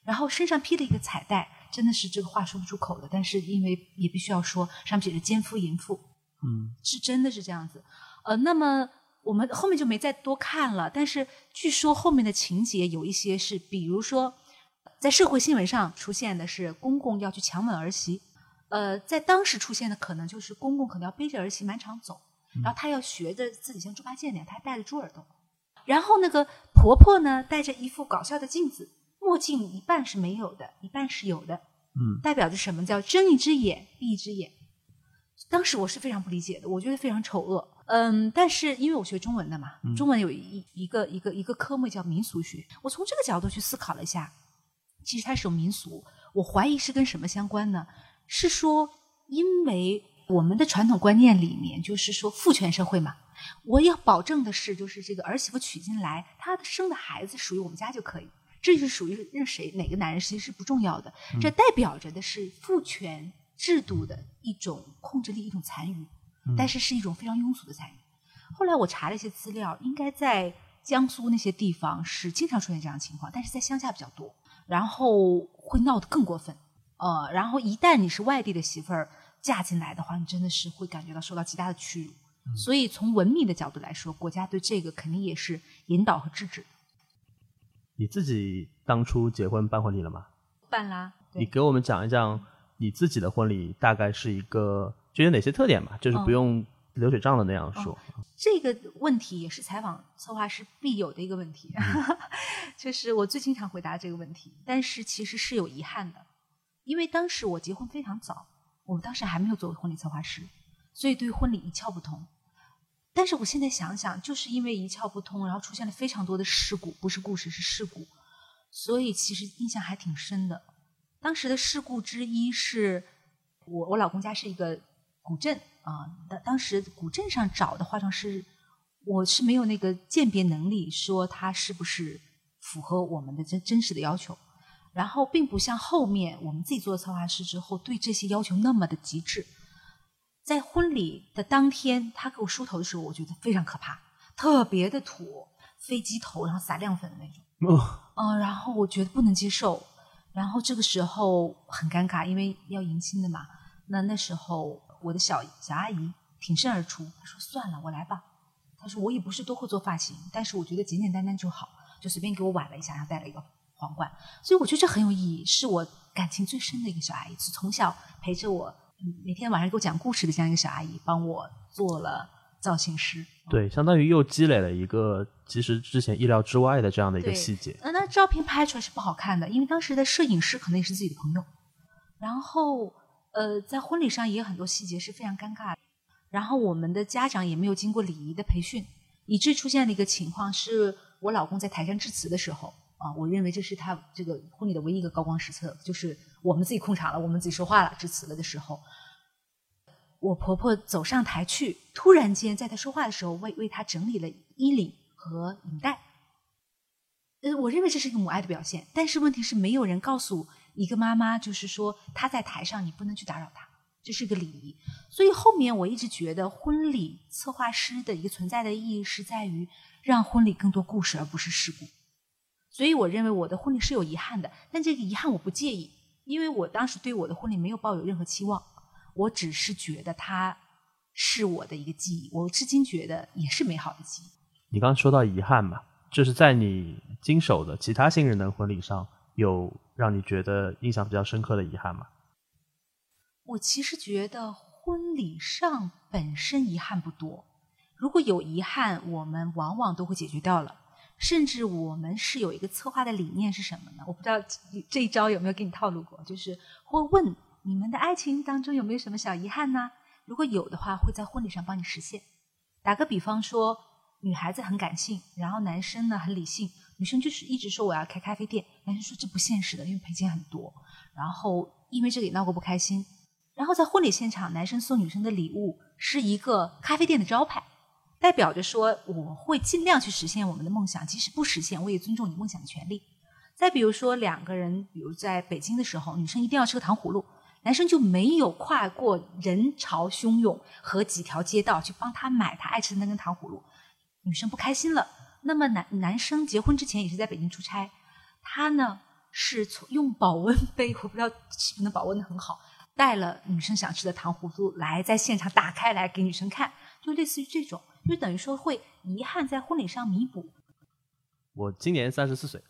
然后身上披了一个彩带，真的是这个话说不出口的，但是因为也必须要说，上面写着“奸夫淫妇”，嗯，是真的是这样子。呃，那么我们后面就没再多看了，但是据说后面的情节有一些是，比如说在社会新闻上出现的是公公要去强吻儿媳，呃，在当时出现的可能就是公公可能要背着儿媳满场走，然后他要学着自己像猪八戒那样，他还戴着猪耳朵，然后那个婆婆呢戴着一副搞笑的镜子，墨镜一半是没有的，一半是有的，嗯，代表着什么叫睁一只眼闭一只眼。当时我是非常不理解的，我觉得非常丑恶。嗯，但是因为我学中文的嘛，中文有一一个一个一个科目叫民俗学，我从这个角度去思考了一下，其实它是有民俗，我怀疑是跟什么相关呢？是说，因为我们的传统观念里面就是说父权社会嘛，我要保证的是，就是这个儿媳妇娶进来，她生的孩子属于我们家就可以，这是属于任谁哪个男人，其实是不重要的，这代表着的是父权制度的一种控制力，一种残余，但是是一种非常庸俗的残余。后来我查了一些资料，应该在江苏那些地方是经常出现这样的情况，但是在乡下比较多，然后会闹得更过分。呃，然后一旦你是外地的媳妇儿嫁进来的话，你真的是会感觉到受到极大的屈辱。所以从文明的角度来说，国家对这个肯定也是引导和制止。你自己当初结婚办婚礼了吗？办啦，你给我们讲一讲你自己的婚礼大概是一个就有哪些特点吧，就是不用流水账的那样说。这个问题也是采访策划师必有的一个问题，就是我最经常回答这个问题，但是其实是有遗憾的，因为当时我结婚非常早，我当时还没有作为婚礼策划师，所以对婚礼一窍不通。但是我现在想想，就是因为一窍不通，然后出现了非常多的事故，不是故事是事故，所以其实印象还挺深的。当时的事故之一是我我老公家是一个古镇啊，当、当时古镇上找的化妆师，我是没有那个鉴别能力，说他是不是符合我们的真真实的要求。然后并不像后面我们自己做了策划师之后，对这些要求那么的极致。在婚礼的当天，他给我梳头的时候，我觉得非常可怕，特别的土，飞机头，然后撒亮粉的那种。哦，嗯，然后我觉得不能接受，然后这个时候很尴尬，因为要迎亲的嘛。那那时候我的小小阿姨挺身而出，她说：“算了，我来吧。”她说：“我也不是多会做发型，但是我觉得简简单单就好，就随便给我挽了一下，然后戴了一个皇冠。所以我觉得这很有意义，是我感情最深的一个小阿姨，是从小陪着我，嗯每天晚上给我讲故事的这样一个小阿姨，帮我做了造型师。对，相当于又积累了一个其实之前意料之外的这样的一个细节。那，那照片拍出来是不好看的，因为当时的摄影师可能也是自己的朋友。然后，呃，在婚礼上也有很多细节是非常尴尬的。然后我们的家长也没有经过礼仪的培训，以致出现了一个情况，是我老公在台上致辞的时候啊，我认为这是他这个婚礼的唯一一个高光时刻，就是我们自己控场了，我们自己说话了，致辞了的时候，我婆婆走上台去，突然间在她说话的时候，为为她整理了衣领和领带。呃，我认为这是一个母爱的表现，但是问题是没有人告诉一个妈妈就是说她在台上，你不能去打扰她，这是个礼仪。所以后面我一直觉得婚礼策划师的一个存在的意义是在于让婚礼更多故事，而不是事故。所以我认为我的婚礼是有遗憾的，但这个遗憾我不介意，因为我当时对我的婚礼没有抱有任何期望，我只是觉得它是我的一个记忆，我至今觉得也是美好的记忆。你刚刚说到遗憾嘛，就是在你经手的其他新人的婚礼上，有让你觉得印象比较深刻的遗憾吗？我其实觉得婚礼上本身遗憾不多，如果有遗憾，我们往往都会解决掉了。甚至我们是有一个策划的理念是什么呢？我不知道这一招有没有给你套路过，就是会问你们的爱情当中有没有什么小遗憾呢？如果有的话，会在婚礼上帮你实现。打个比方说，女孩子很感性，然后男生呢很理性，女生就是一直说我要开咖啡店，男生说这不现实的，因为赔钱很多，然后因为这个也闹过不开心，然后在婚礼现场，男生送女生的礼物是一个咖啡店的招牌。代表着说，我会尽量去实现我们的梦想，即使不实现，我也尊重你梦想的权利。再比如说，两个人，比如在北京的时候，女生一定要吃个糖葫芦，男生就没有跨过人潮汹涌和几条街道去帮他买他爱吃的那根糖葫芦，女生不开心了。那么男男生结婚之前也是在北京出差，他呢是用保温杯，我不知道是不能保温的很好，带了女生想吃的糖葫芦来，在现场打开来给女生看，就类似于这种。就等于说会遗憾在婚礼上弥补。我今年三十四岁，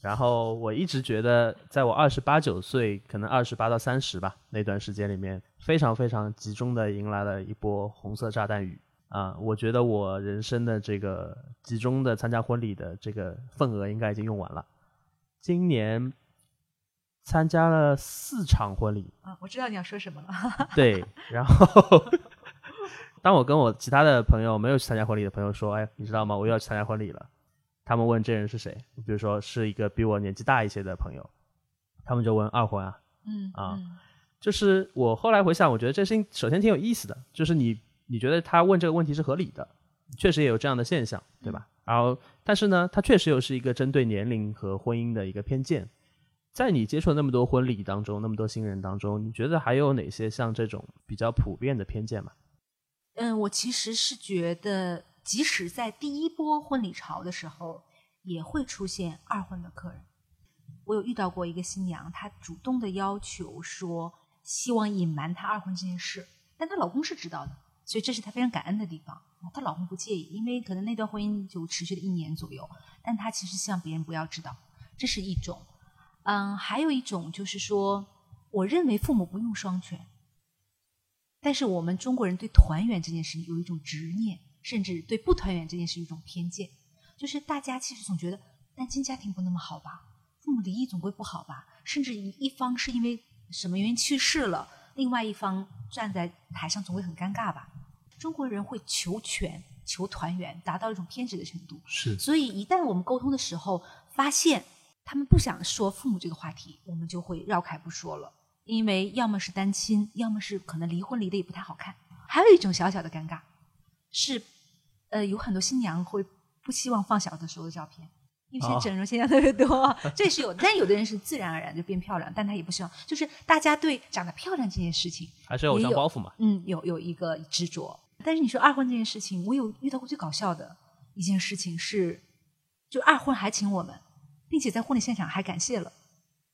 然后我一直觉得，在我二十八九岁，可能二十八到三十吧那段时间里面，非常非常集中的迎来了一波红色炸弹雨啊！我觉得我人生的这个集中的参加婚礼的这个份额应该已经用完了。今年参加了四场婚礼啊，我知道你要说什么了。对，然后。当我跟我其他的朋友没有去参加婚礼的朋友说：“哎，你知道吗？我又要去参加婚礼了。”他们问这人是谁，比如说是一个比我年纪大一些的朋友，他们就问二婚啊，嗯啊，就是我后来回想，我觉得这事情首先挺有意思的，就是你你觉得他问这个问题是合理的，确实也有这样的现象，对吧？然后，但是呢，他确实又是一个针对年龄和婚姻的一个偏见。在你接触那么多婚礼当中，那么多新人当中，你觉得还有哪些像这种比较普遍的偏见吗？嗯，我其实是觉得，即使在第一波婚礼潮的时候，也会出现二婚的客人。我有遇到过一个新娘，她主动的要求说，希望隐瞒她二婚这件事，但她老公是知道的，所以这是她非常感恩的地方。她老公不介意，因为可能那段婚姻就持续了一年左右，但她其实希望别人不要知道，这是一种。嗯，还有一种就是说，我认为父母不用双全。但是我们中国人对团圆这件事情有一种执念，甚至对不团圆这件事一种偏见，就是大家其实总觉得单亲家庭不那么好吧，父母离异总归不好吧，甚至一一方是因为什么原因去世了，另外一方站在台上总会很尴尬吧。中国人会求全、求团圆，达到一种偏执的程度。是，所以一旦我们沟通的时候发现他们不想说父母这个话题，我们就会绕开不说了。因为要么是单亲，要么是可能离婚离的也不太好看。还有一种小小的尴尬，是呃有很多新娘会不希望放小的时候的照片，因为现在整容现象特别多，这是有。但有的人是自然而然就变漂亮，但他也不希望。就是大家对长得漂亮这件事情还是偶像包袱嘛，嗯，有有一个执着。但是你说二婚这件事情，我有遇到过最搞笑的一件事情是，就二婚还请我们，并且在婚礼现场还感谢了，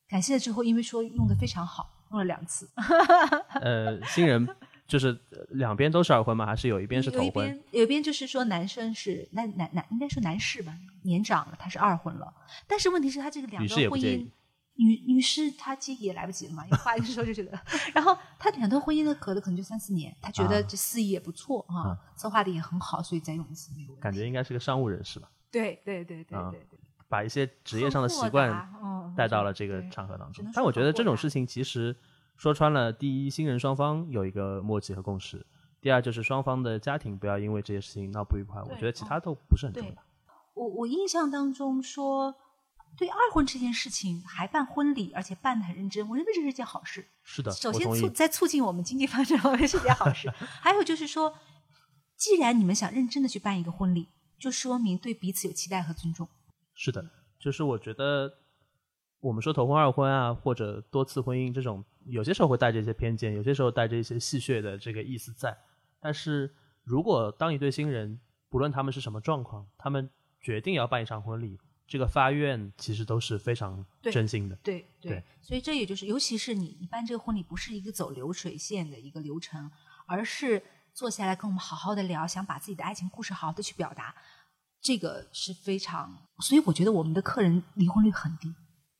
感谢了之后，因为说用的非常好。用了两次，呃，新人就是两边都是二婚吗？还是有一边是头婚？有一边，就是说男生是男男男，应该说男士吧，年长了他是二婚了。但是问题是，他这个两段婚姻，女女士她介意也来不及了嘛，话一说就觉得。然后他两段婚姻的隔的可能就三四年，他觉得这司仪也不错啊，策划的也很好，所以再用一次没有感觉应该是个商务人士吧？对对对对对对。把一些职业上的习惯带到了这个场合当中，但我觉得这种事情其实说穿了，第一，新人双方有一个默契和共识；第二，就是双方的家庭不要因为这些事情闹不愉快。我觉得其他都不是很重要。我我印象当中说，对二婚这件事情还办婚礼，而且办的很认真，我认为这是件好事。是的，首先促在促进我们经济发展方面是件好事。还有就是说，既然你们想认真的去办一个婚礼，就说明对彼此有期待和尊重。是的，就是我觉得我们说头婚、二婚啊，或者多次婚姻这种，有些时候会带着一些偏见，有些时候带着一些戏谑的这个意思在。但是如果当一对新人，不论他们是什么状况，他们决定要办一场婚礼，这个发愿其实都是非常真心的。对对对，所以这也就是，尤其是你你办这个婚礼，不是一个走流水线的一个流程，而是坐下来跟我们好好的聊，想把自己的爱情故事好好的去表达，这个是非常，所以我觉得我们的客人离婚率很低，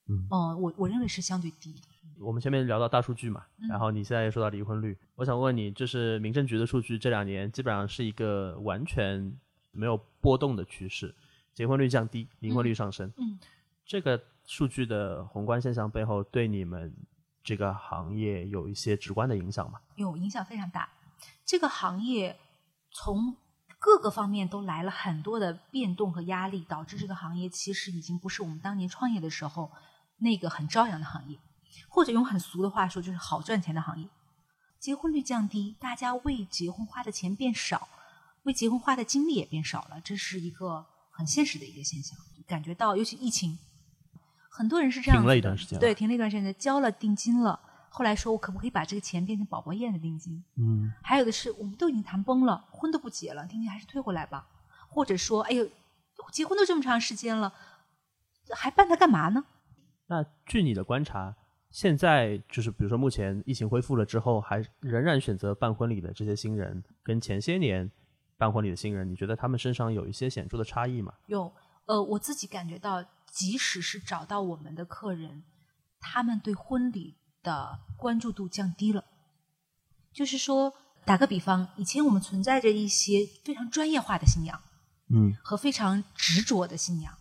嗯呃我我认为是相对低的。我们前面聊到大数据嘛，嗯然后你现在又说到离婚率，我想问你，就是民政局的数据这两年基本上是一个完全没有波动的趋势，结婚率降低，离婚率上升。嗯，这个数据的宏观现象背后，对你们这个行业有一些直观的影响吗？有影响非常大。这个行业从各个方面都来了很多的变动和压力，导致这个行业其实已经不是我们当年创业的时候那个很朝阳的行业，或者用很俗的话说，就是好赚钱的行业。结婚率降低，大家为结婚花的钱变少，为结婚花的精力也变少了，这是一个很现实的一个现象。感觉到，尤其疫情，很多人是这样停子的了一段时间对，停了一段时间，交了定金了。后来说，我可不可以把这个钱变成宝宝宴的定金？嗯，还有的是，我们都已经谈崩了，婚都不结了，定金还是退回来吧。或者说，哎呦，结婚都这么长时间了，还办它干嘛呢？那据你的观察，现在就是比如说目前疫情恢复了之后，还仍然选择办婚礼的这些新人，跟前些年办婚礼的新人，你觉得他们身上有一些显著的差异吗？有，呃，我自己感觉到，即使是找到我们的客人，他们对婚礼的关注度降低了。就是说，打个比方，以前我们存在着一些非常专业化的信仰，嗯和非常执着的信仰，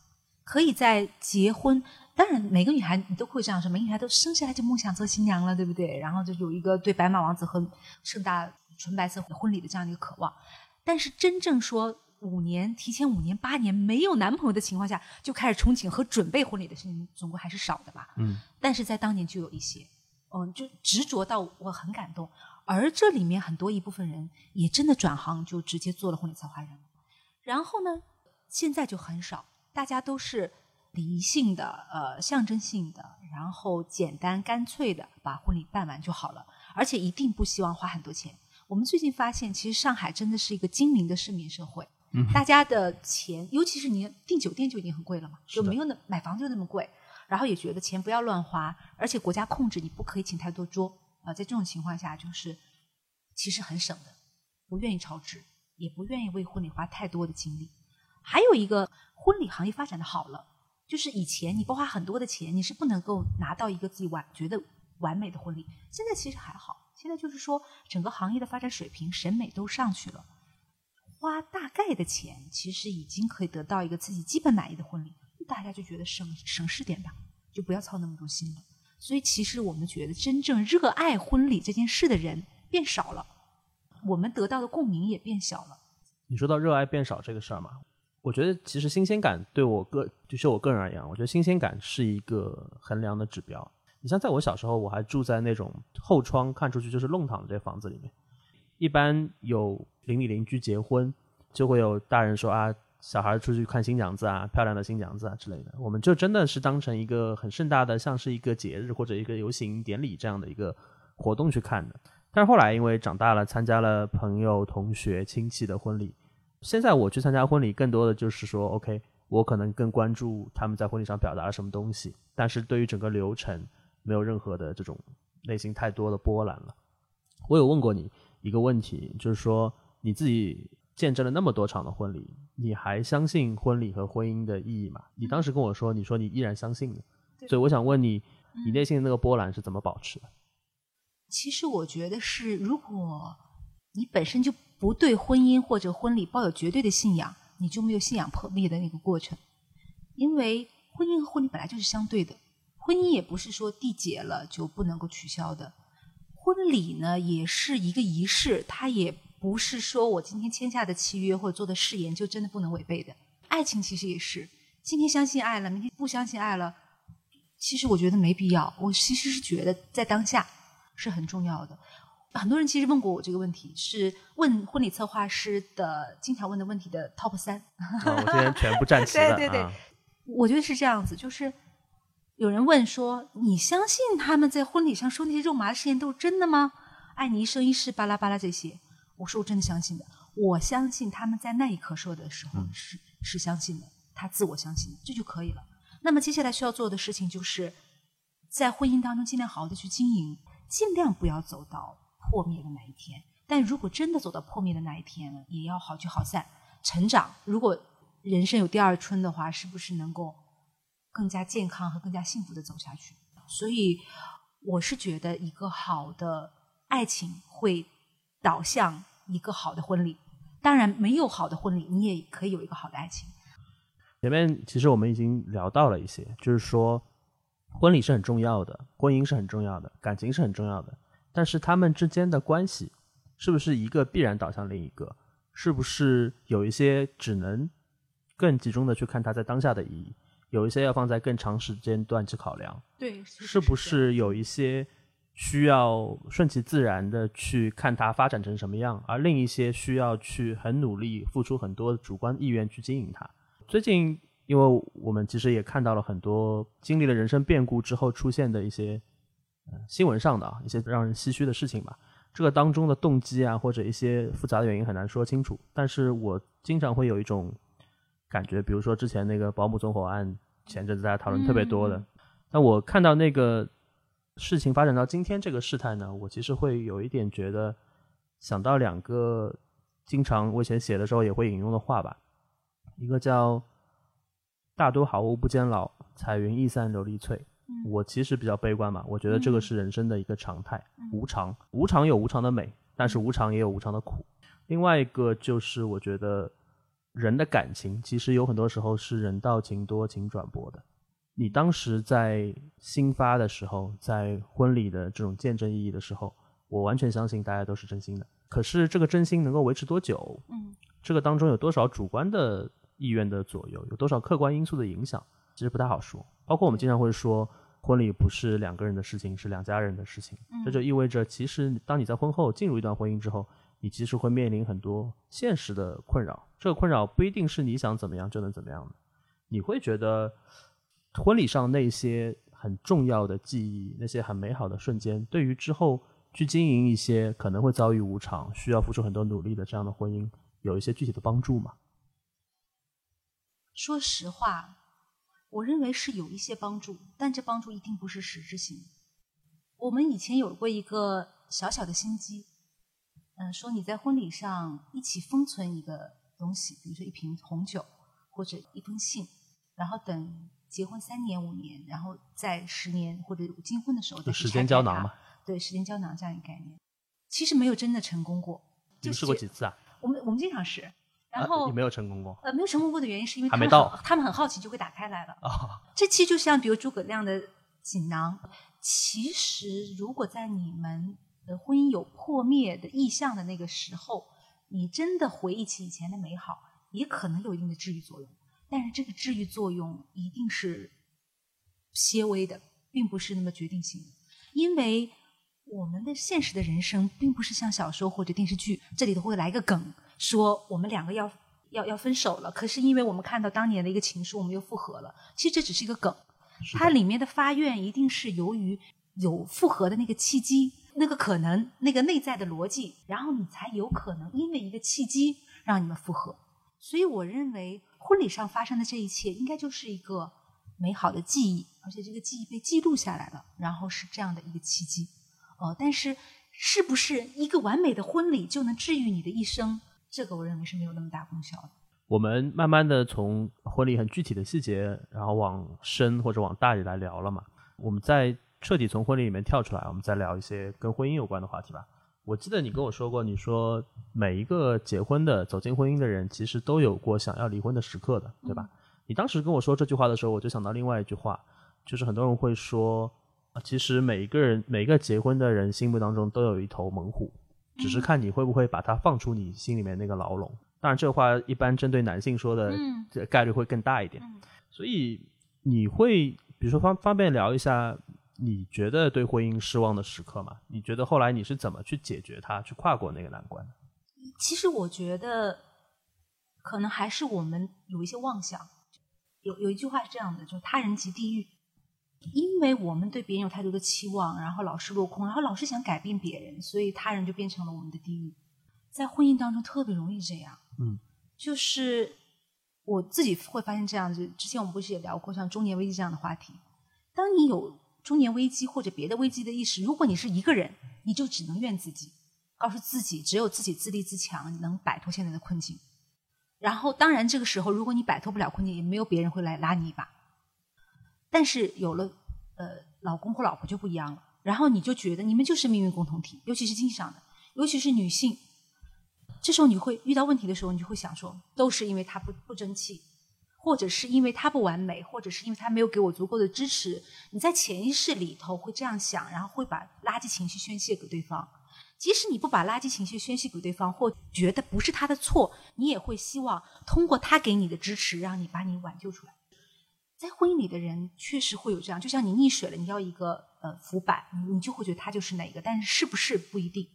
可以在结婚。当然，每个女孩你都会这样说，每个女孩都生下来就梦想做新娘了，对不对？然后就有一个对白马王子和盛大纯白色婚礼的这样的一个渴望。但是真正说五年提前五年八年没有男朋友的情况下，就开始憧憬和准备婚礼的事情，总归还是少的吧。嗯但是在当年就有一些，嗯，就执着到我很感动。而这里面很多一部分人也真的转行，就直接做了婚礼策划人。然后呢，现在就很少，大家都是理性的、呃象征性的，然后简单干脆的把婚礼办完就好了，而且一定不希望花很多钱。我们最近发现，其实上海真的是一个精明的市民社会，嗯大家的钱，尤其是你订酒店就已经很贵了嘛，就没有那买房就那么贵，然后也觉得钱不要乱花，而且国家控制你不可以请太多桌啊、在这种情况下，就是其实很省的，不愿意超支，也不愿意为婚礼花太多的精力。还有一个，婚礼行业发展的好了，就是以前你不花很多的钱，你是不能够拿到一个自己完觉得完美的婚礼。现在其实还好，现在就是说整个行业的发展水平、审美都上去了，花大概的钱，其实已经可以得到一个自己基本满意的婚礼，大家就觉得省省事点吧，就不要操那么多心了。所以其实我们觉得，真正热爱婚礼这件事的人变少了，我们得到的共鸣也变小了。你说到热爱变少这个事儿嘛，我觉得其实新鲜感对我个，就是我个人而言，我觉得新鲜感是一个衡量的指标。你像在我小时候，我还住在那种后窗看出去就是弄堂的这房子里面，一般有邻里邻居结婚，就会有大人说啊，小孩出去看新娘子啊，漂亮的新娘子啊之类的，我们就真的是当成一个很盛大的，像是一个节日或者一个游行典礼这样的一个活动去看的。但是后来因为长大了，参加了朋友、同学、亲戚的婚礼，现在我去参加婚礼，更多的就是说，OK，我可能更关注他们在婚礼上表达了什么东西，但是对于整个流程没有任何的这种内心太多的波澜了。我有问过你一个问题，就是说你自己见证了那么多场的婚礼，你还相信婚礼和婚姻的意义吗？你当时跟我说，你说你依然相信的，所以我想问你，你内心的那个波澜是怎么保持的？其实我觉得是，如果你本身就不对婚姻或者婚礼抱有绝对的信仰，你就没有信仰破灭的那个过程。因为婚姻和婚礼本来就是相对的，婚姻也不是说缔结了就不能够取消的，婚礼呢也是一个仪式，它也不是说我今天签下的契约或者做的誓言就真的不能违背的。爱情其实也是，今天相信爱了，明天不相信爱了，其实我觉得没必要。我其实是觉得在当下。是很重要的。很多人其实问过我这个问题，是问婚礼策划师的经常问的问题的 top 三。啊，我今天全部站齐了。对对对啊我觉得是这样子，就是有人问说：“你相信他们在婚礼上说那些肉麻的事情都是真的吗？爱你一生一世，巴拉巴拉这些。”我说：“我真的相信的，我相信他们在那一刻说的时候是是相信的，他自我相信的，这就可以了。那么接下来需要做的事情就是在婚姻当中尽量好好的去经营，尽量不要走到破灭的那一天。但如果真的走到破灭的那一天了，也要好聚好散，成长。如果人生有第二春的话，是不是能够？”更加健康和更加幸福的走下去，所以我是觉得一个好的爱情会导向一个好的婚礼。当然，没有好的婚礼，你也可以有一个好的爱情。前面其实我们已经聊到了一些，就是说婚礼是很重要的，婚姻是很重要的，感情是很重要的。但是他们之间的关系是不是一个必然导向另一个？是不是有一些只能更集中的去看它在当下的意义？有一些要放在更长时间段去考量，对，是不是有一些需要顺其自然的去看它发展成什么样，而另一些需要去很努力付出很多主观意愿去经营它。最近，因为我们其实也看到了很多经历了人生变故之后出现的一些新闻上的啊一些让人唏嘘的事情吧。这个当中的动机啊，或者一些复杂的原因很难说清楚，但是我经常会有一种感觉，比如说之前那个保姆纵火案。前阵子大家讨论特别多的，但我看到那个事情发展到今天这个事态呢，我其实会有一点觉得想到两个经常我以前写的时候也会引用的话吧，一个叫“大都好物不坚牢，彩云易散琉璃脆”。我其实比较悲观嘛，我觉得这个是人生的一个常态，无常，无常有无常的美，但是无常也有无常的苦。另外一个就是我觉得。人的感情其实有很多时候是人到情多情转薄的。你当时在新发的时候，在婚礼的这种见证意义的时候，我完全相信大家都是真心的。可是这个真心能够维持多久？嗯，这个当中有多少主观的意愿的左右，有多少客观因素的影响，其实不太好说。包括我们经常会说，婚礼不是两个人的事情，是两家人的事情。这就意味着，其实当你在婚后进入一段婚姻之后。你其实会面临很多现实的困扰，这个困扰不一定是你想怎么样就能怎么样的。你会觉得婚礼上那些很重要的记忆，那些很美好的瞬间，对于之后去经营一些可能会遭遇无常、需要付出很多努力的这样的婚姻，有一些具体的帮助吗？说实话，我认为是有一些帮助，但这帮助一定不是实质性。我们以前有过一个小小的心机。嗯，说你在婚礼上一起封存一个东西，比如说一瓶红酒或者一封信，然后等结婚三年五年，然后在十年或者金婚的时候再时间胶囊嘛？对，时间胶囊这样一个概念，其实没有真的成功过。你试过几次啊？我们我们经常试，然后你没有成功过。呃，没有成功过的原因是因为还没到，他们很好奇就会打开来了。啊，这期就像比如诸葛亮的锦囊，其实如果在你们。的，婚姻有破灭的意向的那个时候，你真的回忆起以前的美好，也可能有一定的治愈作用。但是这个治愈作用一定是些微的，并不是那么决定性的。因为我们的现实的人生，并不是像小说或者电视剧，这里头会来一个梗，说我们两个要要要分手了。可是因为我们看到当年的一个情书，我们又复合了。其实这只是一个梗，它里面的发愿一定是由于有复合的那个契机。那个可能，那个内在的逻辑，然后你才有可能因为一个契机让你们复合。所以我认为婚礼上发生的这一切，应该就是一个美好的记忆，而且这个记忆被记录下来了，然后是这样的一个契机。哦，但是是不是一个完美的婚礼就能治愈你的一生？这个我认为是没有那么大功效的。我们慢慢的从婚礼很具体的细节，然后往深或者往大里来聊了嘛。我们再。彻底从婚礼里面跳出来，我们再聊一些跟婚姻有关的话题吧。我记得你跟我说过，你说每一个结婚的、走进婚姻的人，其实都有过想要离婚的时刻的，对吧？你当时跟我说这句话的时候，我就想到另外一句话，就是很多人会说，其实每一个人、每一个结婚的人心目当中都有一头猛虎，只是看你会不会把它放出你心里面那个牢笼。当然，这话一般针对男性说的，概率会更大一点。所以你会，比如说方方便聊一下。你觉得对婚姻失望的时刻吗？你觉得后来你是怎么去解决它，去跨过那个难关？其实我觉得，可能还是我们有一些妄想。有有一句话是这样的，就他人即地狱。因为我们对别人有太多的期望，然后老是落空，然后老是想改变别人，所以他人就变成了我们的地狱。在婚姻当中特别容易这样，嗯，就是我自己会发现这样子。之前我们不是也聊过像中年危机这样的话题？当你有中年危机或者别的危机的意识，如果你是一个人，你就只能怨自己，告诉自己只有自己自立自强，能摆脱现在的困境。然后，当然这个时候，如果你摆脱不了困境，也没有别人会来拉你一把。但是有了呃老公或老婆就不一样了，然后你就觉得你们就是命运共同体，尤其是经济上的，尤其是女性。这时候你会遇到问题的时候，你就会想说，都是因为他不不争气，或者是因为他不完美，或者是因为他没有给我足够的支持。你在潜意识里头会这样想，然后会把垃圾情绪宣泄给对方。即使你不把垃圾情绪宣泄给对方，或觉得不是他的错，你也会希望通过他给你的支持，让你把你挽救出来。在婚姻里的人确实会有这样，就像你溺水了，你要一个呃浮板，你就会觉得他就是那个，但是是不是不一定。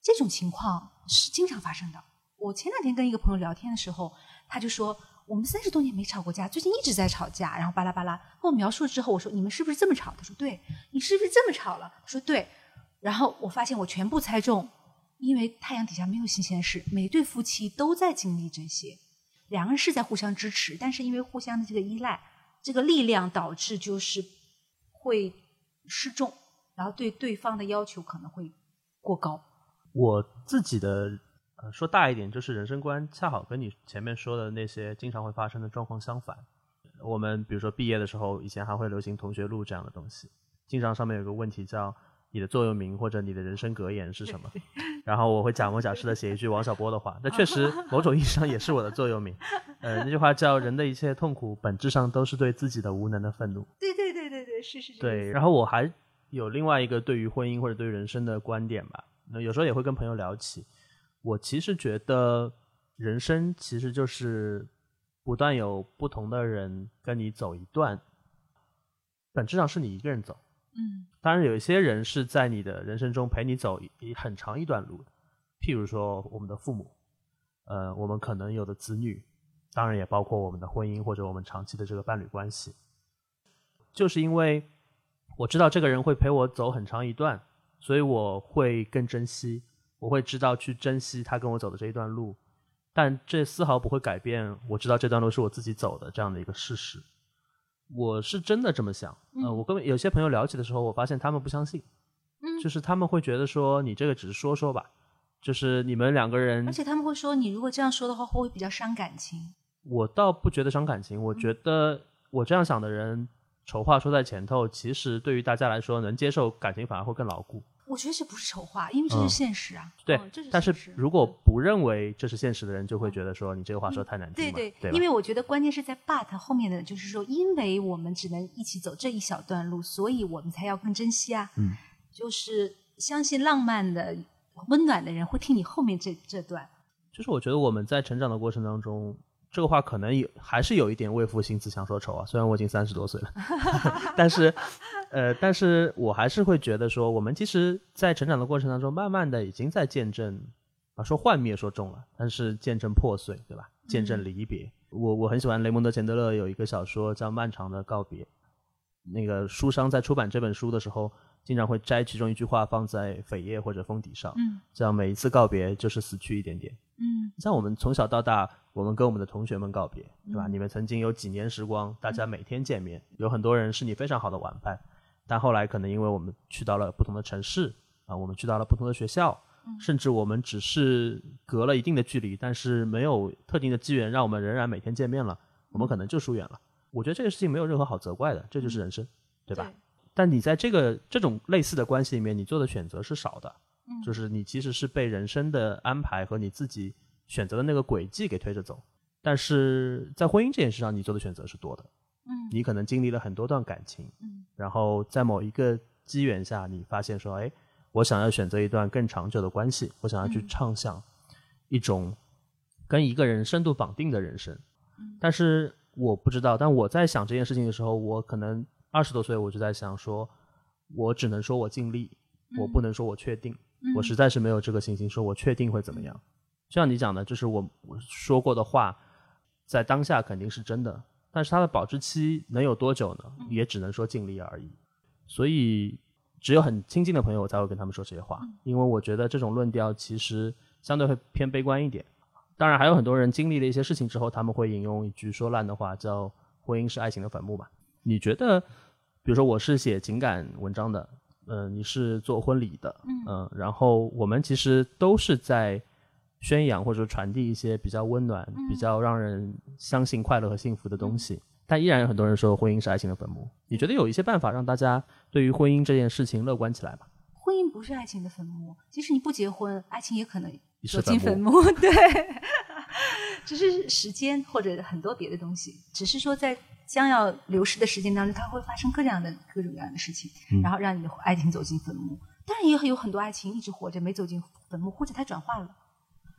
这种情况是经常发生的。我前两天跟一个朋友聊天的时候，他就说我们三十多年没吵过架，最近一直在吵架，然后巴拉巴拉跟我描述了之后，我说你们是不是这么吵？他说对。你是不是这么吵了？他说对。然后我发现我全部猜中，因为太阳底下没有新鲜事，每对夫妻都在经历这些，两个人是在互相支持，但是因为互相的这个依赖，这个力量导致就是会失重，然后对对方的要求可能会过高。我自己的呃说大一点，就是人生观恰好跟你前面说的那些经常会发生的状况相反。我们比如说毕业的时候，以前还会流行同学录这样的东西，经常上面有个问题叫你的座右铭或者你的人生格言是什么，然后我会假模假式的写一句王小波的话，那确实 某种意义上也是我的座右铭。呃，那句话叫人的一切痛苦本质上都是对自己的无能的愤怒。对对对对对，是是。对，然后我还有另外一个对于婚姻或者对于人生的观点吧。那有时候也会跟朋友聊起，我其实觉得人生其实就是不断有不同的人跟你走一段，本质上是你一个人走。嗯，当然有一些人是在你的人生中陪你走一很长一段路的，譬如说我们的父母，呃，我们可能有的子女，当然也包括我们的婚姻或者我们长期的这个伴侣关系，就是因为我知道这个人会陪我走很长一段。所以我会更珍惜，我会知道去珍惜他跟我走的这一段路，但这丝毫不会改变我知道这段路是我自己走的这样的一个事实。我是真的这么想，呃，我跟有些朋友聊起的时候，我发现他们不相信，嗯，就是他们会觉得说你这个只是说说吧，就是你们两个人，而且他们会说你如果这样说的话，会不会比较伤感情？我倒不觉得伤感情，我觉得我这样想的人，丑话说在前头，其实对于大家来说能接受，感情反而会更牢固。我觉得这不是丑话，因为这是现实啊。对，但是如果不认为这是现实的人，就会觉得说你这个话说太难听了。对对，因为我觉得关键是在 but 后面的，就是说，因为我们只能一起走这一小段路，所以我们才要更珍惜啊。嗯，就是相信浪漫的、温暖的人会听你后面这这段。就是我觉得我们在成长的过程当中。这个话可能有，还是有一点为赋新词强说愁啊。虽然我已经三十多岁了，但是，呃，但是我还是会觉得说，我们其实，在成长的过程当中，慢慢的已经在见证，啊，说幻灭说重了，但是见证破碎，对吧？见证离别。我我很喜欢雷蒙德·钱德勒有一个小说叫《漫长的告别》，那个书商在出版这本书的时候，经常会摘其中一句话放在扉页或者封底上，嗯，叫每一次告别就是死去一点点。嗯，像我们从小到大，我们跟我们的同学们告别，对吧？你们曾经有几年时光，大家每天见面，有很多人是你非常好的玩伴，但后来可能因为我们去到了不同的城市，啊，我们去到了不同的学校，甚至我们只是隔了一定的距离，但是没有特定的机缘让我们仍然每天见面了，我们可能就疏远了。我觉得这个事情没有任何好责怪的，这就是人生，对吧？但你在这个这种类似的关系里面，你做的选择是少的。就是你其实是被人生的安排和你自己选择的那个轨迹给推着走，但是在婚姻这件事上，你做的选择是多的。嗯，你可能经历了很多段感情，嗯，然后在某一个机缘下，你发现说，哎，我想要选择一段更长久的关系，我想要去畅想一种跟一个人深度绑定的人生。嗯，但是我不知道，但我在想这件事情的时候，我可能二十多岁，我就在想说，我只能说我尽力，我不能说我确定。我实在是没有这个信心，说我确定会怎么样。就像你讲的，就是我我说过的话，在当下肯定是真的，但是它的保质期能有多久呢？也只能说尽力而已。所以，只有很亲近的朋友才会跟他们说这些话，因为我觉得这种论调其实相对会偏悲观一点。当然，还有很多人经历了一些事情之后，他们会引用一句说烂的话，叫“婚姻是爱情的坟墓”吧。你觉得，比如说我是写情感文章的，嗯，你是做婚礼的，嗯，然后我们其实都是在宣扬或者说传递一些比较温暖、比较让人相信快乐和幸福的东西。但依然有很多人说婚姻是爱情的坟墓。你觉得有一些办法让大家对于婚姻这件事情乐观起来吗？婚姻不是爱情的坟墓，即使你不结婚，爱情也可能走进坟墓。对，只是时间或者很多别的东西，只是说在将要流逝的时间当中，它会发生各样的各种各样的事情，然后让你的爱情走进坟墓。当然，也有很多爱情一直活着没走进坟墓，或者它转化了。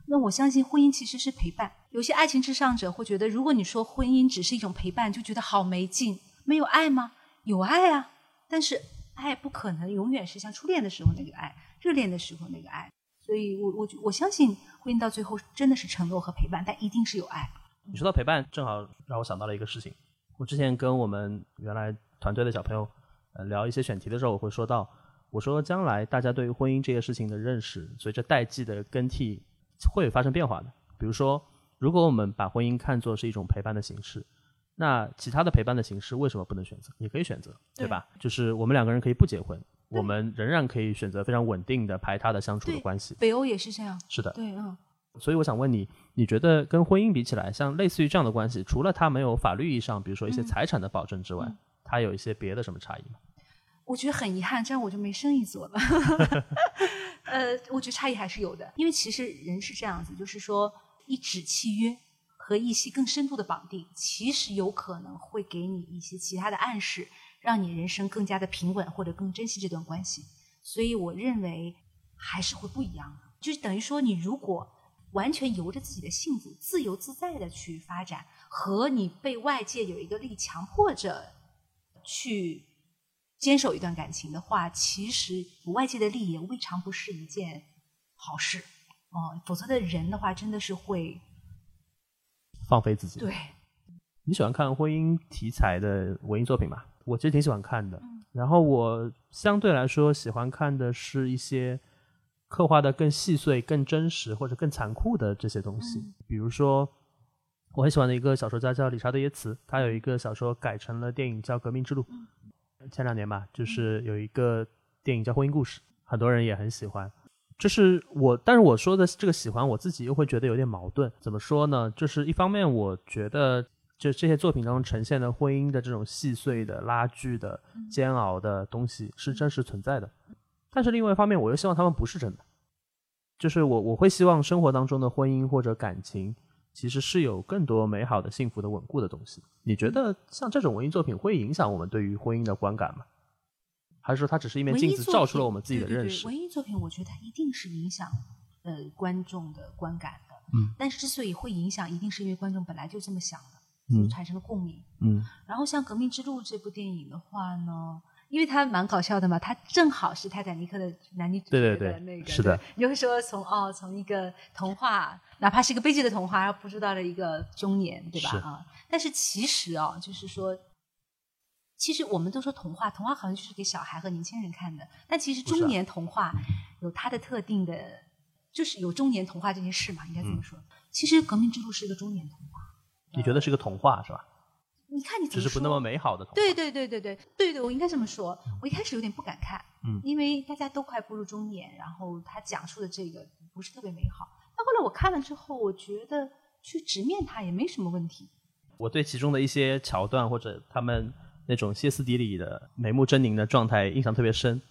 那我相信婚姻其实是陪伴。有些爱情至上者会觉得，如果你说婚姻只是一种陪伴，就觉得好没劲。没有爱吗？有爱啊，但是爱不可能永远是像初恋的时候那个爱，热恋的时候那个爱。所以我我我相信婚姻到最后真的是承诺和陪伴，但一定是有爱。你说到陪伴，正好让我想到了一个事情。我之前跟我们原来团队的小朋友呃聊一些选题的时候，我会说到，我说将来大家对于婚姻这个事情的认识，随着代际的更替。会发生变化的。比如说，如果我们把婚姻看作是一种陪伴的形式，那其他的陪伴的形式为什么不能选择？也可以选择，对吧？就是我们两个人可以不结婚，我们仍然可以选择非常稳定的排他的相处的关系。北欧也是这样。是的。对，嗯。所以我想问你，你觉得跟婚姻比起来，像类似于这样的关系，除了它没有法律意义上，比如说一些财产的保证之外，它有一些别的什么差异吗？我觉得很遗憾，这样我就没生意做了。呃，我觉得差异还是有的，因为其实人是这样子，就是说一纸契约和一些更深度的绑定，其实有可能会给你一些其他的暗示，让你人生更加的平稳或者更珍惜这段关系。所以我认为还是会不一样的，就是等于说你如果完全由着自己的性子自由自在的去发展，和你被外界有一个力强迫着去。坚守一段感情的话，其实外界的利益未尝不是一件好事哦。否则的人的话，真的是会放飞自己。对，你喜欢看婚姻题材的文艺作品吗？我其实挺喜欢看的。然后我相对来说喜欢看的是一些刻画的更细碎、更真实或者更残酷的这些东西。比如说，我很喜欢的一个小说家叫理查德耶茨，他有一个小说改成了电影叫《革命之路》。前两年吧，就是有一个电影叫《婚姻故事》，很多人也很喜欢。就是我，但是我说的这个喜欢，我自己又会觉得有点矛盾。怎么说呢？就是一方面，我觉得就这些作品当中呈现的婚姻的这种细碎的、拉锯的、煎熬的东西是真实存在的。但是另外一方面，我又希望他们不是真的。就是我，我会希望生活当中的婚姻或者感情。其实是有更多美好的、幸福的、稳固的东西。你觉得像这种文艺作品会影响我们对于婚姻的观感吗？还是说它只是一面镜子，照出了我们自己的认识？文艺作品，我觉得它一定是影响呃观众的观感的。嗯。但是之所以会影响，一定是因为观众本来就这么想的，嗯，产生了共鸣。嗯。然后像《革命之路》这部电影的话呢？因为他蛮搞笑的嘛，他正好是泰坦尼克的男女主角的那个，是的。你就会说从哦，从一个童话，哪怕是一个悲剧的童话，然后捕捉到了一个中年，对吧？啊，但是其实啊，就是说，其实我们都说童话，童话好像就是给小孩和年轻人看的，但其实中年童话有它的特定的，就是有中年童话这件事嘛，应该这么说。其实《革命之路》是一个中年童话，你觉得是个童话是吧？你看，你只是不那么美好的童话。对对对对对对对，我应该这么说。我一开始有点不敢看，嗯，因为大家都快步入中年，然后他讲述的这个不是特别美好。但后来我看了之后，我觉得去直面它也没什么问题。我对其中的一些桥段或者他们那种歇斯底里的眉目狰狞的状态印象特别深。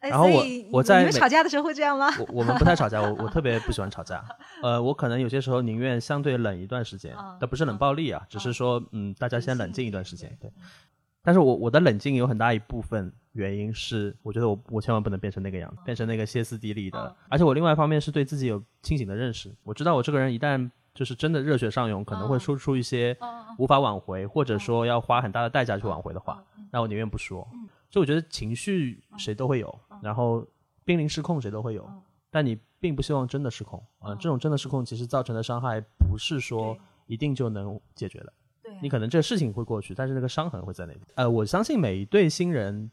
然后我我在你们吵架的时候会这样吗？我我们不太吵架，我我 特别不喜欢吵架。呃，我可能有些时候宁愿相对冷一段时间，但不是冷暴力啊，只是说嗯，大家先冷静一段时间。对，但是我我的冷静有很大一部分原因是，我觉得我我千万不能变成那个样子，变成那个歇斯底里的。而且我另外一方面是对自己有清醒的认识，我知道我这个人一旦就是真的热血上涌，可能会说出一些无法挽回，或者说要花很大的代价去挽回的话，那我宁愿不说。所以我觉得情绪谁都会有。然后濒临失控，谁都会有，但你并不希望真的失控啊！这种真的失控，其实造成的伤害不是说一定就能解决的。对你可能这个事情会过去，但是那个伤痕会在那边。呃，我相信每一对新人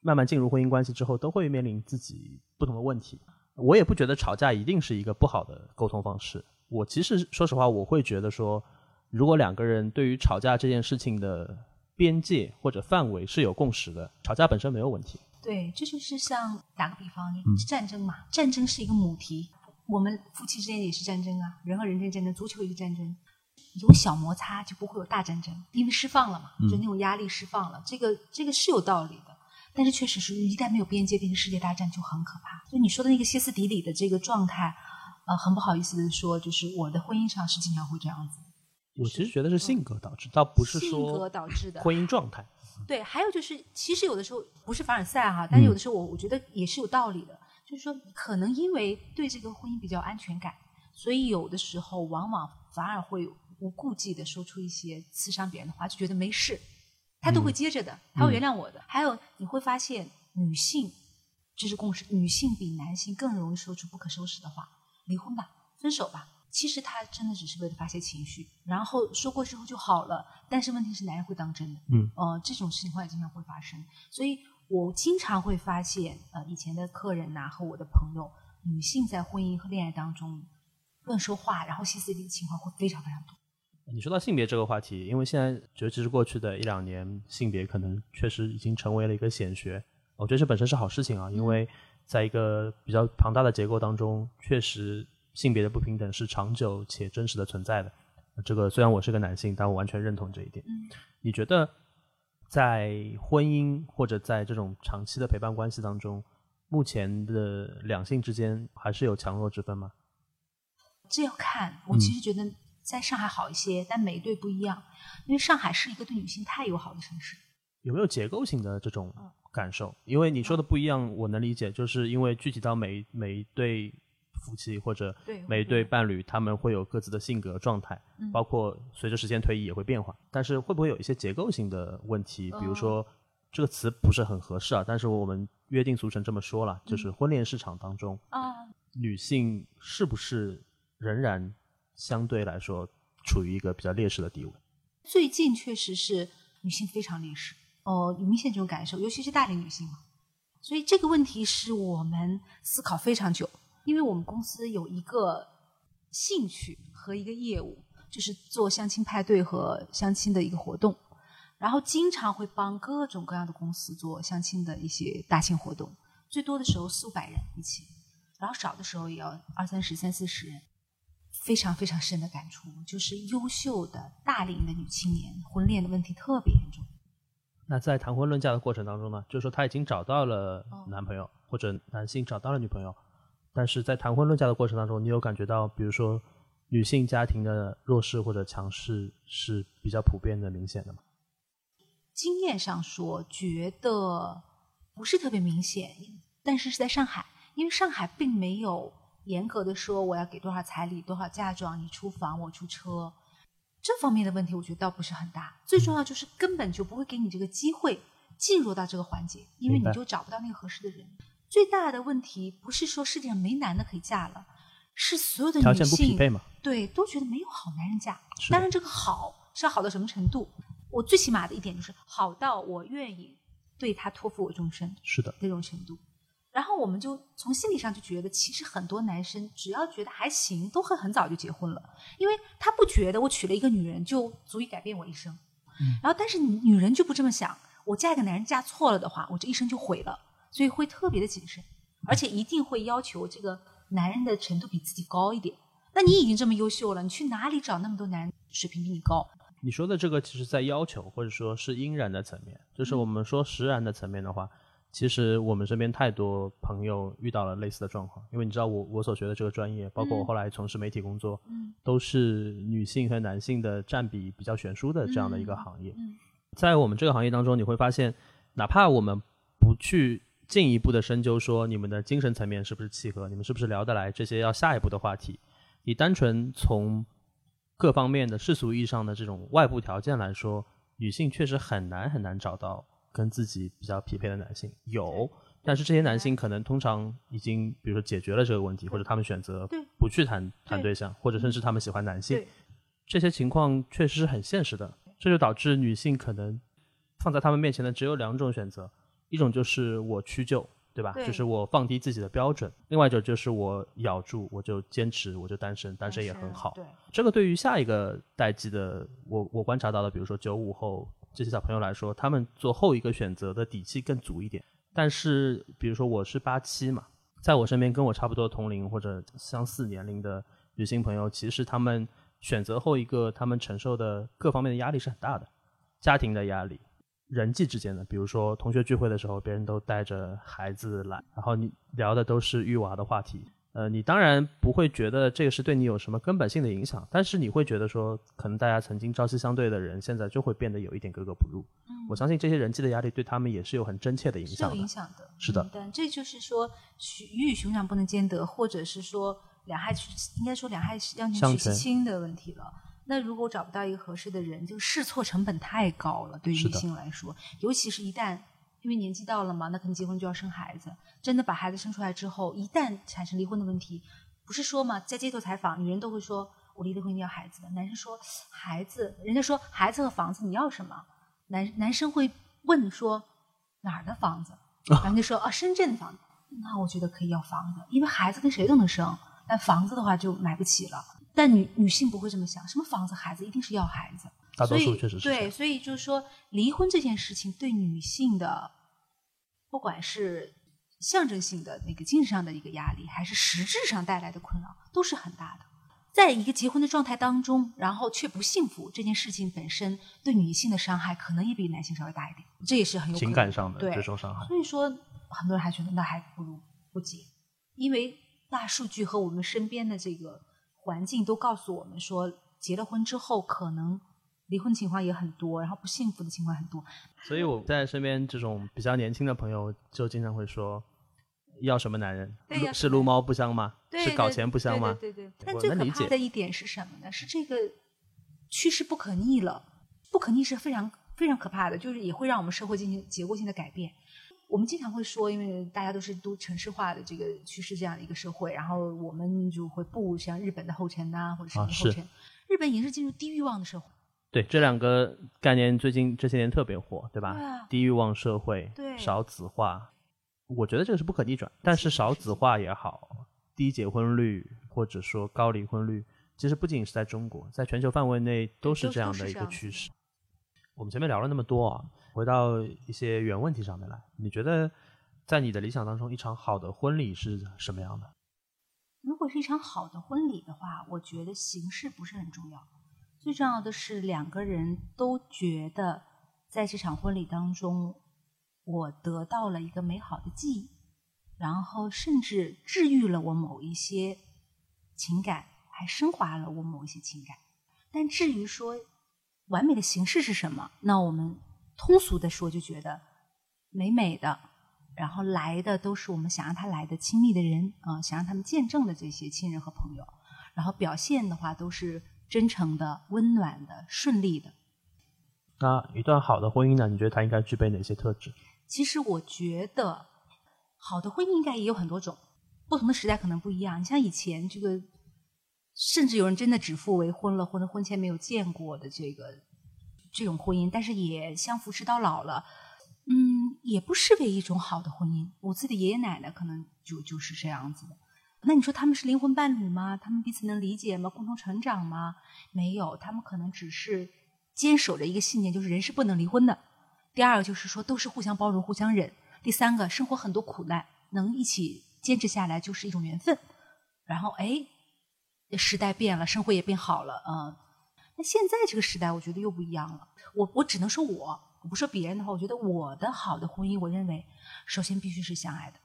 慢慢进入婚姻关系之后，都会面临自己不同的问题。我也不觉得吵架一定是一个不好的沟通方式。我其实说实话，我会觉得说，如果两个人对于吵架这件事情的边界或者范围是有共识的，吵架本身没有问题。对，这就是像打个比方，战争嘛，战争是一个母题。我们夫妻之间也是战争啊，人和人之间战争，足球也是战争。有小摩擦就不会有大战争，因为释放了嘛，就那种压力释放了，这个这个是有道理的。但是确实是一旦没有边界，变成世界大战就很可怕。就你说的那个歇斯底里的这个状态，呃，很不好意思的说，就是我的婚姻上是经常会这样子。我其实觉得是性格导致，倒不是说性格导致的婚姻状态。对，还有就是，其实有的时候不是凡尔赛哈，但是有的时候我我觉得也是有道理的。就是说，可能因为对这个婚姻比较安全感，所以有的时候往往反而会无顾忌的说出一些刺伤别人的话，就觉得没事，他都会接着的，他会原谅我的。还有你会发现，女性这是共识，女性比男性更容易说出不可收拾的话，离婚吧，分手吧。其实他真的只是为了发泄情绪，然后说过之后就好了。但是问题是，男人会当真的，嗯，呃，这种情况也经常会发生，所以。我经常会发现，呃，以前的客人呐和我的朋友，女性在婚姻和恋爱当中乱说话，然后歇斯底里的情况会非常非常多。你说到性别这个话题，因为现在尤其是过去的一两年，性别可能确实已经成为了一个显学。我觉得这本身是好事情啊，因为在一个比较庞大的结构当中，确实性别的不平等是长久且真实的存在的。这个虽然我是个男性，但我完全认同这一点。嗯，你觉得？在婚姻或者在这种长期的陪伴关系当中，目前的两性之间还是有强弱之分吗？这要看。我其实觉得在上海好一些，但每一对不一样。因为上海是一个对女性太友好的城市。有没有结构性的这种感受？因为你说的不一样，我能理解，就是因为具体到每每一对。夫妻或者每一对伴侣，他们会有各自的性格状态，包括随着时间推移也会变化。但是会不会有一些结构性的问题？比如说这个词不是很合适啊，但是我们约定俗成这么说了，就是婚恋市场当中，女性是不是仍然相对来说处于一个比较劣势的地位？最近确实是女性非常劣势，哦，有明显这种感受，尤其是大龄女性嘛。所以这个问题是我们思考非常久。因为我们公司有一个兴趣和一个业务，就是做相亲派对和相亲的一个活动，然后经常会帮各种各样的公司做相亲的一些大型活动，最多的时候四五百人一起，然后少的时候也要二三十、三四十人。非常非常深的感触，就是优秀的大龄的女青年婚恋的问题特别严重。那在谈婚论嫁的过程当中呢，就是说她已经找到了男朋友，或者男性找到了女朋友。但是在谈婚论嫁的过程当中，你有感觉到，比如说女性家庭的弱势或者强势是比较普遍的、明显的吗？经验上说，觉得不是特别明显，但是是在上海，因为上海并没有严格的说我要给多少彩礼、多少嫁妆，你出房我出车，这方面的问题我觉得倒不是很大。最重要就是根本就不会给你这个机会进入到这个环节，因为你就找不到那个合适的人。最大的问题不是说世界上没男的可以嫁了，是所有的女性对都觉得没有好男人嫁。当然，这个好是要好到什么程度？我最起码的一点就是好到我愿意对他托付我终身，是的那种程度。然后我们就从心理上就觉得，其实很多男生只要觉得还行，都会很早就结婚了，因为他不觉得我娶了一个女人就足以改变我一生。然后，但是女人就不这么想，我嫁一个男人嫁错了的话，我这一生就毁了。所以会特别的谨慎，而且一定会要求这个男人的程度比自己高一点。那你已经这么优秀了，你去哪里找那么多男人水平比你高？你说的这个，其实在要求或者说是应然的层面，就是我们说实然的层面的话，其实我们身边太多朋友遇到了类似的状况。因为你知道，我我所学的这个专业，包括我后来从事媒体工作，都是女性和男性的占比比较悬殊的这样的一个行业。在我们这个行业当中，你会发现，哪怕我们不去。进一步的深究，说你们的精神层面是不是契合，你们是不是聊得来，这些要下一步的话题。你单纯从各方面的世俗意义上的这种外部条件来说，女性确实很难很难找到跟自己比较匹配的男性。有，但是这些男性可能通常已经，比如说解决了这个问题，或者他们选择不去谈谈对象，或者甚至他们喜欢男性，这些情况确实是很现实的。这就导致女性可能放在他们面前的只有两种选择，一种就是我屈就，对吧？对就是我放低自己的标准；另外一种就是我咬住，我就坚持，我就单身，单身也很好。对，这个对于下一个代际的我，我观察到的，比如说九五后这些小朋友来说，他们做后一个选择的底气更足一点。但是，比如说我是八七嘛，在我身边跟我差不多同龄或者相似年龄的女性朋友，其实他们选择后一个，他们承受的各方面的压力是很大的，家庭的压力。人际之间的，比如说同学聚会的时候，别人都带着孩子来，然后你聊的都是育娃的话题，呃，你当然不会觉得这个是对你有什么根本性的影响，但是你会觉得说，可能大家曾经朝夕相对的人，现在就会变得有一点格格不入。我相信这些人际的压力对他们也是有很真切的影响的。有影响的。是的嗯但这就是说，鱼与熊掌不能兼得，或者是说两害取，应该说两害相权取其轻的问题了。那如果找不到一个合适的人，这个试错成本太高了，对于女性来说，尤其是一旦因为年纪到了嘛，那可能结婚就要生孩子，真的把孩子生出来之后，一旦产生离婚的问题，不是说嘛，在街头采访，女人都会说我离了婚要孩子的，男生说孩子，人家说孩子和房子你要什么？男男生会问说哪儿的房子？然后就说啊深圳的房子，那我觉得可以要房子，因为孩子跟谁都能生，但房子的话就买不起了。但女女性不会这么想，什么房子孩子一定是要孩子，大多数确实是对，所以就是说，离婚这件事情对女性的，不管是象征性的那个精神上的一个压力，还是实质上带来的困扰，都是很大的。在一个结婚的状态当中，然后却不幸福，这件事情本身对女性的伤害可能也比男性稍微大一点，这也是很有情感上的对这种伤害。所以说，很多人还觉得那还不如不结，因为大数据和我们身边的这个环境都告诉我们说，结了婚之后可能离婚情况也很多，然后不幸福的情况很多。所以我在身边这种比较年轻的朋友，就经常会说，要什么男人？是撸猫不香吗？对是搞钱不香吗？对对。但最可怕的一点是什么呢？是这个趋势不可逆了，不可逆是非常非常可怕的，就是也会让我们社会进行结构性的改变。我们经常会说，因为大家都是都城市化的这个趋势这样的一个社会，然后我们就会步像日本的后尘呐、或者什么啊是后尘。日本已经是进入低欲望的社会，对，这两个概念最近这些年特别火，对吧？对啊低欲望社会，对少子化，我觉得这个是不可逆转。但是少子化也好，低结婚率或者说高离婚率，其实不仅是在中国，在全球范围内都是这样的一个趋势。我们前面聊了那么多啊，回到一些原问题上面来，你觉得在你的理想当中，一场好的婚礼是什么样的？如果是一场好的婚礼的话，我觉得形式不是很重要，最重要的是两个人都觉得在这场婚礼当中，我得到了一个美好的记忆，然后甚至治愈了我某一些情感，还升华了我某一些情感。但至于说完美的形式是什么，那我们通俗的说，就觉得美美的，然后来的都是我们想让他来的亲密的人啊、想让他们见证的这些亲人和朋友，然后表现的话都是真诚的、温暖的、顺利的。那一段好的婚姻呢？你觉得它应该具备哪些特质？其实我觉得，好的婚姻应该也有很多种，不同的时代可能不一样。你像以前这个，甚至有人真的指腹为婚了，或者婚前没有见过的这个这种婚姻，但是也相扶持到老了，嗯，也不失为一种好的婚姻。我自己的爷爷奶奶可能就就是这样子的。那你说他们是灵魂伴侣吗？他们彼此能理解吗？共同成长吗？没有，他们可能只是坚守着一个信念，就是人是不能离婚的。第二个就是说都是互相包容、互相忍。第三个，生活很多苦难，能一起坚持下来就是一种缘分。然后，哎，时代变了，生活也变好了，嗯。那现在这个时代，我觉得又不一样了。我我只能说我，我不说别人的话，我觉得我的好的婚姻，我认为首先必须是相爱的。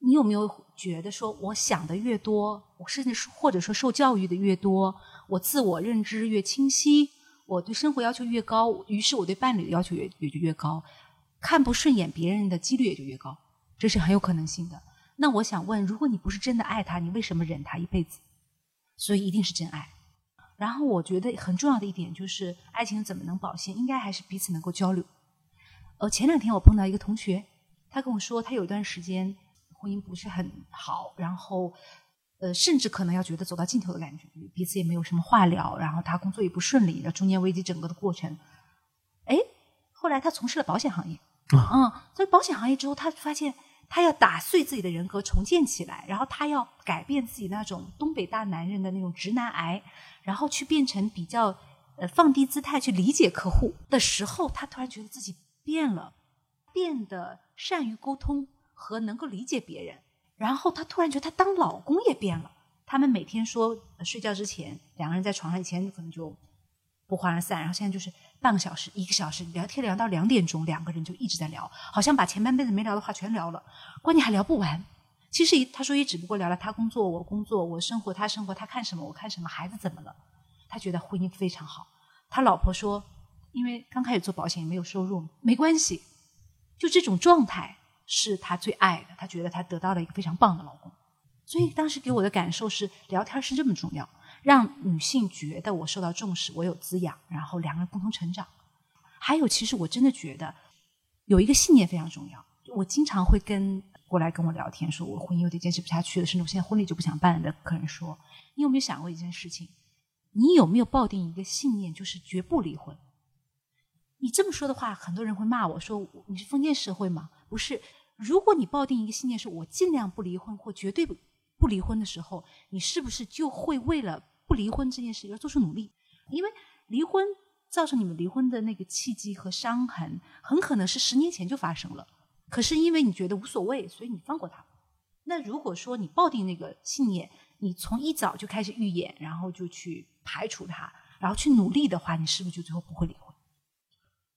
你有没有觉得说，我想的越多，我甚至是或者说受教育的越多，我自我认知越清晰，我对生活要求越高，于是我对伴侣的要求也也就越高，看不顺眼别人的几率也就越高，这是很有可能性的。那我想问，如果你不是真的爱他，你为什么忍他一辈子？所以一定是真爱。然后我觉得很重要的一点就是，爱情怎么能保鲜？应该还是彼此能够交流。呃，前两天我碰到一个同学，他跟我说，他有一段时间婚姻不是很好，然后呃，甚至可能要觉得走到尽头的感觉，彼此也没有什么话聊，然后他工作也不顺利，然后中年危机整个的过程，哎后来他从事了保险行业，嗯，在保险行业之后，他发现他要打碎自己的人格，重建起来，然后他要改变自己那种东北大男人的那种直男癌，然后去变成比较呃放低姿态去理解客户的时候，他突然觉得自己变了，变得善于沟通和能够理解别人，然后他突然觉得他当老公也变了。他们每天说睡觉之前两个人在床上，以前可能就不欢而散，然后现在就是半个小时、一个小时聊天聊到两点钟，两个人就一直在聊，好像把前半辈子没聊的话全聊了，关键还聊不完。其实他说也只不过聊了他工作、我工作、我生活、他生活、他看什么、我看什么、孩子怎么了。他觉得婚姻非常好。他老婆说，因为刚开始做保险也没有收入，没关系，就这种状态是他最爱的。他觉得他得到了一个非常棒的老公。所以当时给我的感受是，聊天是这么重要，让女性觉得我受到重视，我有滋养，然后两个人共同成长。还有，其实我真的觉得有一个信念非常重要。我经常会跟过来跟我聊天，说我婚姻有点坚持不下去了，甚至我现在婚礼就不想办了的客人说：“你有没有想过一件事情？你有没有抱定一个信念，就是绝不离婚？”你这么说的话，很多人会骂我说：“你是封建社会吗？”不是。如果你抱定一个信念，是我尽量不离婚，或绝对不。不离婚的时候，你是不是就会为了不离婚这件事要做出努力？因为离婚造成你们离婚的那个契机和伤痕，很可能是十年前就发生了。可是因为你觉得无所谓，所以你放过他。那如果说你抱定那个信念，你从一早就开始预演，然后就去排除他，然后去努力的话，你是不是就最后不会离婚？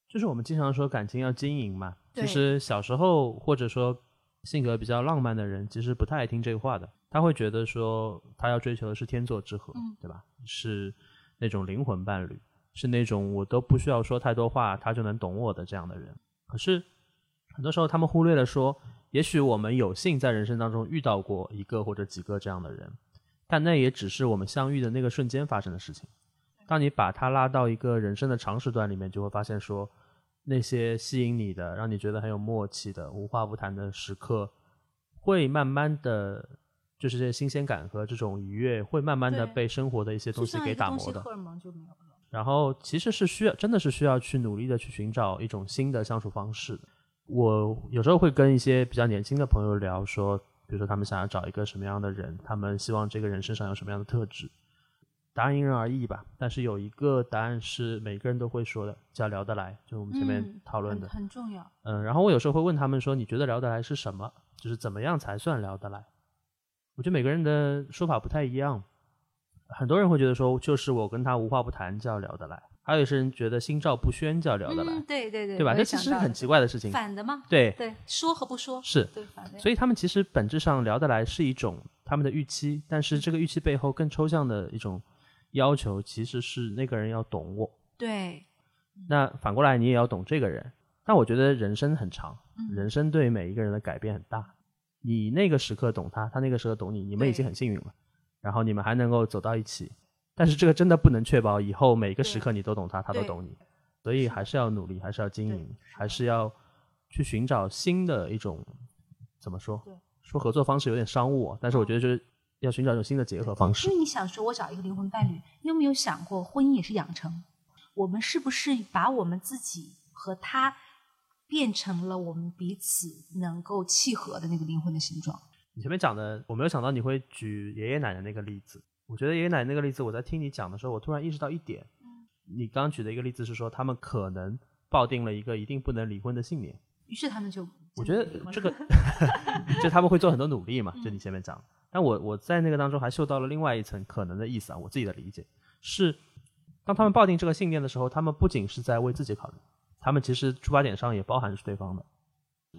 就是我们经常说感情要经营嘛。其实小时候或者说性格比较浪漫的人，其实不太爱听这个话的。他会觉得说，他要追求的是天作之合，对吧？是那种灵魂伴侣，是那种我都不需要说太多话，他就能懂我的这样的人。可是很多时候，他们忽略了说，也许我们有幸在人生当中遇到过一个或者几个这样的人，但那也只是我们相遇的那个瞬间发生的事情。当你把他拉到一个人生的长时段里面，就会发现说，那些吸引你的、让你觉得很有默契的、无话不谈的时刻，会慢慢的。就是这些新鲜感和这种愉悦，会慢慢的被生活的一些东西给打磨的。然后其实是需要，真的是需要去努力的去寻找一种新的相处方式。我有时候会跟一些比较年轻的朋友聊，说，比如说他们想要找一个什么样的人，他们希望这个人身上有什么样的特质。答案因人而异吧，但是有一个答案是每个人都会说的，叫聊得来，就是我们前面讨论的，很重要。嗯，然后我有时候会问他们说，你觉得聊得来是什么？就是怎么样才算聊得来？我觉得每个人的说法不太一样，很多人会觉得说，就是我跟他无话不谈叫聊得来，还有一些人觉得心照不宣叫聊得来，对对对，对吧？这其实是很奇怪的事情，反的吗？对对，说和不说是，对反的。所以他们其实本质上聊得来是一种他们的预期，但是这个预期背后更抽象的一种要求，其实是那个人要懂我。对，那反过来你也要懂这个人。但我觉得人生很长，人生对每一个人的改变很大。你那个时刻懂他，他那个时候懂你，你们已经很幸运了。然后你们还能够走到一起，但是这个真的不能确保以后每个时刻你都懂他，他都懂你。所以还是要努力，还是要经营，还是要去寻找新的一种怎么说？说合作方式有点商务，但是我觉得就是要寻找一种新的结合方式。因为你想说，我找一个灵魂伴侣，你有没有想过，婚姻也是养成？我们是不是把我们自己和他？变成了我们彼此能够契合的那个灵魂的形状。你前面讲的，我没有想到你会举爷爷奶奶那个例子。我觉得爷爷奶奶那个例子，我在听你讲的时候，我突然意识到一点。你刚举的一个例子是说，他们可能抱定了一个一定不能离婚的信念，于是他们就……我觉得这个，就他们会做很多努力嘛。就你前面讲，但我我在那个当中还嗅到了另外一层可能的意思啊。我自己的理解是，当他们抱定这个信念的时候，他们不仅是在为自己考虑。他们其实出发点上也包含是对方的，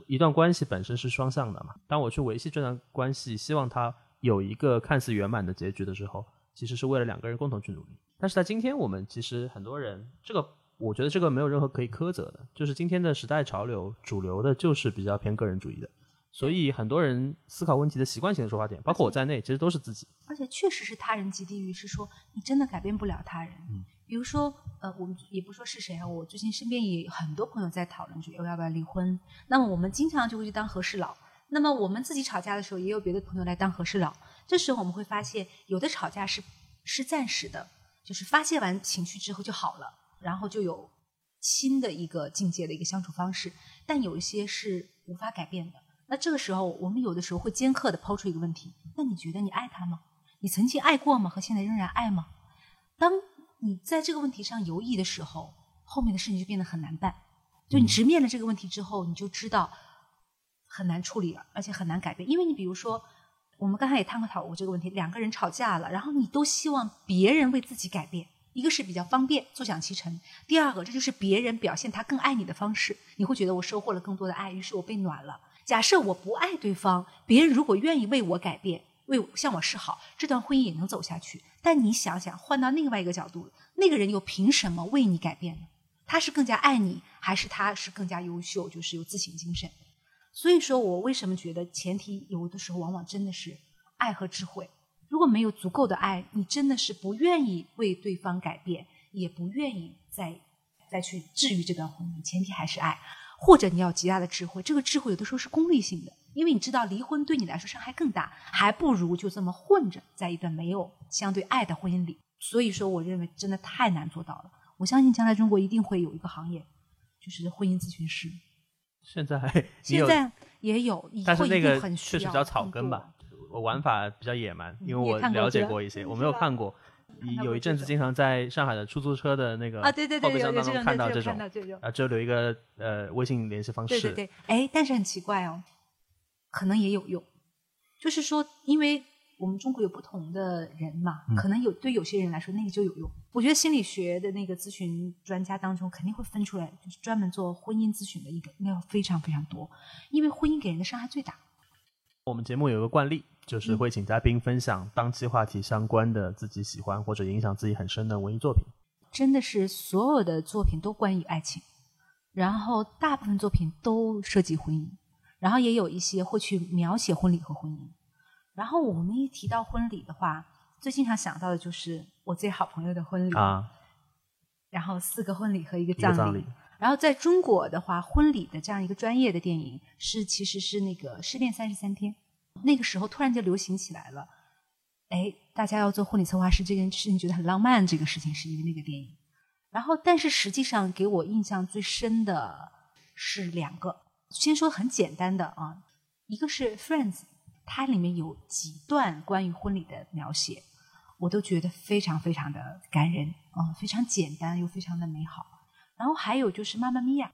一段关系本身是双向的嘛。当我去维系这段关系，希望它有一个看似圆满的结局的时候，其实是为了两个人共同去努力。但是在今天，我们其实很多人，这个我觉得这个没有任何可以苛责的，就是今天的时代潮流主流的就是比较偏个人主义的，所以很多人思考问题的习惯性的出发点，包括我在内，其实都是自己。而且确实是他人即地狱，是说你真的改变不了他人。嗯。比如说，呃，我们也不说是谁啊，我最近身边也很多朋友在讨论，就要不要离婚。那么我们经常就会去当和事佬。那么我们自己吵架的时候，也有别的朋友来当和事佬。这时候我们会发现，有的吵架是是暂时的，就是发泄完情绪之后就好了，然后就有新的一个境界的一个相处方式，但有一些是无法改变的。那这个时候，我们有的时候会尖刻的抛出一个问题：那你觉得你爱他吗？你曾经爱过吗？和现在仍然爱吗？当你在这个问题上犹豫的时候，后面的事情就变得很难办。就你直面了这个问题之后，你就知道很难处理了，而且很难改变。因为你比如说，我们刚才也探讨过这个问题：两个人吵架了，然后你都希望别人为自己改变，一个是比较方便，坐享其成；第二个，这就是别人表现他更爱你的方式。你会觉得我收获了更多的爱，于是我被暖了。假设我不爱对方，别人如果愿意为我改变，为向我示好，这段婚姻也能走下去。但你想想，换到另外一个角度，那个人又凭什么为你改变呢？他是更加爱你，还是他是更加优秀，就是有自省精神？所以说我为什么觉得前提有的时候往往真的是爱和智慧。如果没有足够的爱，你真的是不愿意为对方改变，也不愿意再再去治愈这段婚姻。前提还是爱。或者你要极大的智慧，这个智慧有的时候是功利性的，因为你知道离婚对你来说伤害更大，还不如就这么混着在一段没有相对爱的婚姻里。所以说，我认为真的太难做到了。我相信将来中国一定会有一个行业，就是婚姻咨询师。现在 现在也有，但是那个确实比较草根吧，我玩法比较野蛮，因为我了解过一些，我没有看过。有一阵子经常在上海的出租车的那个啊，对对对，后备箱当中看到这种啊，只有留一个呃微信联系方式。对对对，哎，但是很奇怪哦，可能也有用，就是说，因为我们中国有不同的人嘛，可能有对有些人来说那个就有用。我觉得心理学的那个咨询专家当中肯定会分出来，就是专门做婚姻咨询的一个，应该非常非常多，因为婚姻给人的伤害最大。我们节目有个惯例。就是会请嘉宾分享当期话题相关的自己喜欢或者影响自己很深的文艺作品。真的是所有的作品都关于爱情，然后大部分作品都涉及婚姻，然后也有一些会去描写婚礼和婚姻。然后我们一提到婚礼的话，最经常想到的就是我最好朋友的婚礼啊，然后四个婚礼和一个葬礼。然后在中国的话，婚礼的这样一个专业的电影是其实是那个《失恋三十三天》。那个时候突然就流行起来了，哎，大家要做婚礼策划师这件事情觉得很浪漫，这个事情是因为那个电影。然后，但是实际上给我印象最深的是两个，先说很简单的啊，一个是《Friends》，它里面有几段关于婚礼的描写，我都觉得非常非常的感人啊，非常简单又非常的美好。然后还有就是《妈妈咪呀》，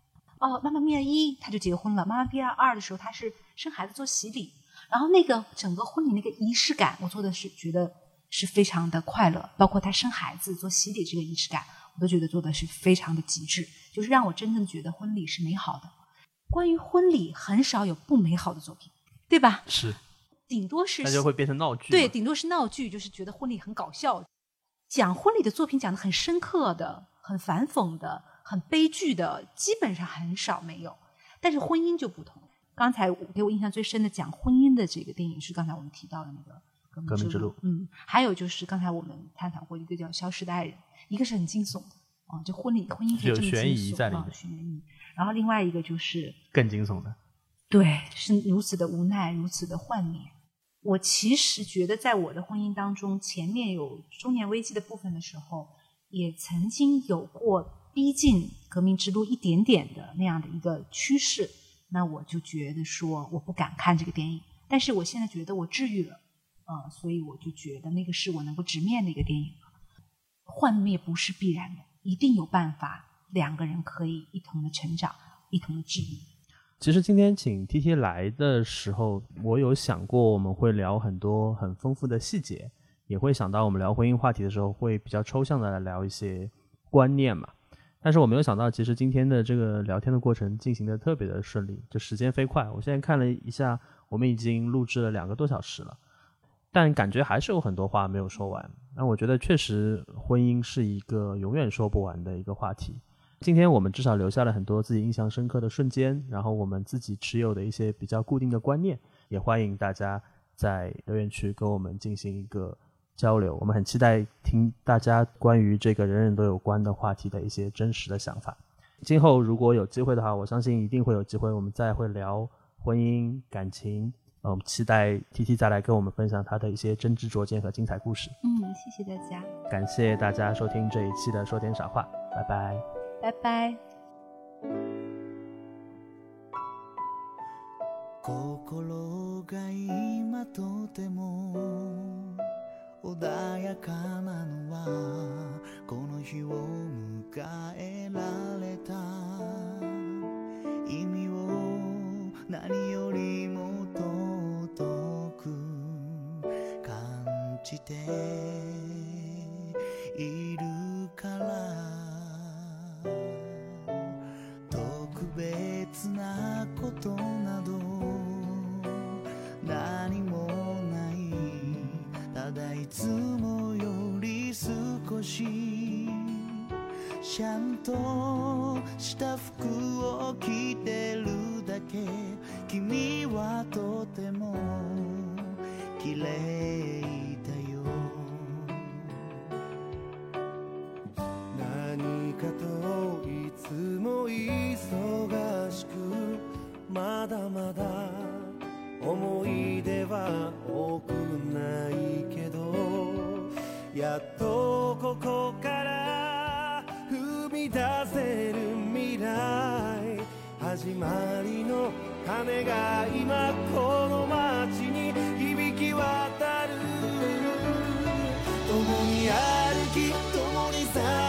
哦，《妈妈咪呀》一他就结婚了，《妈妈咪呀》二的时候他是生孩子做洗礼。然后那个整个婚礼那个仪式感，我做的是觉得是非常的快乐，包括他生孩子做洗礼这个仪式感，我都觉得做的是非常的极致，就是让我真正觉得婚礼是美好的。关于婚礼，很少有不美好的作品，对吧？是，顶多是那就会变成闹剧。对，顶多是闹剧，就是觉得婚礼很搞笑。讲婚礼的作品讲的很深刻的、很反讽的、很悲剧的，基本上很少没有。但是婚姻就不同。刚才给我印象最深的讲婚姻的这个电影是刚才我们提到的那个《革命之路》。嗯，还有就是刚才我们探讨过一个叫《消失的爱人》，一个是很惊悚的啊，就婚礼婚姻可以这么悬疑在里面，悬疑。然后另外一个就是更惊悚的，对，是如此的无奈，如此的幻灭。我其实觉得，在我的婚姻当中，前面有中年危机的部分的时候，也曾经有过逼近革命之路一点点的那样的一个趋势。那我就觉得说我不敢看这个电影，但是我现在觉得我治愈了，嗯，所以我就觉得那个是我能够直面的一个电影。幻灭不是必然的，一定有办法，两个人可以一同的成长，一同的治愈。其实今天请 T T 来的时候，我有想过我们会聊很多很丰富的细节，也会想到我们聊婚姻话题的时候会比较抽象的来聊一些观念嘛。但是我没有想到，其实今天的这个聊天的过程进行的特别的顺利，就时间飞快。我现在看了一下，我们已经录制了两个多小时了，但感觉还是有很多话没有说完。那我觉得确实婚姻是一个永远说不完的一个话题。今天我们至少留下了很多自己印象深刻的瞬间，然后我们自己持有的一些比较固定的观念，也欢迎大家在留言区跟我们进行一个。交流，我们很期待听大家关于这个人人都有关的话题的一些真实的想法。今后如果有机会的话，我相信一定会有机会，我们再会聊婚姻感情。嗯，期待 T T 再来跟我们分享他的一些真知灼见和精彩故事。嗯，谢谢大家，感谢大家收听这一期的说点傻话，拜拜，拜拜。心が今とても穏やかなのはこの日を迎えられた。意味を何よりも尊く感じて。なことなど何もない。ただいつもより少しシャンとした服を着てるだけ。君はとても綺麗だよ。何かといつも忙しくまだまだ思い出は多くないけどやっとここから踏み出せる未来始まりの鐘が今この街に響き渡る。共に歩き共にさ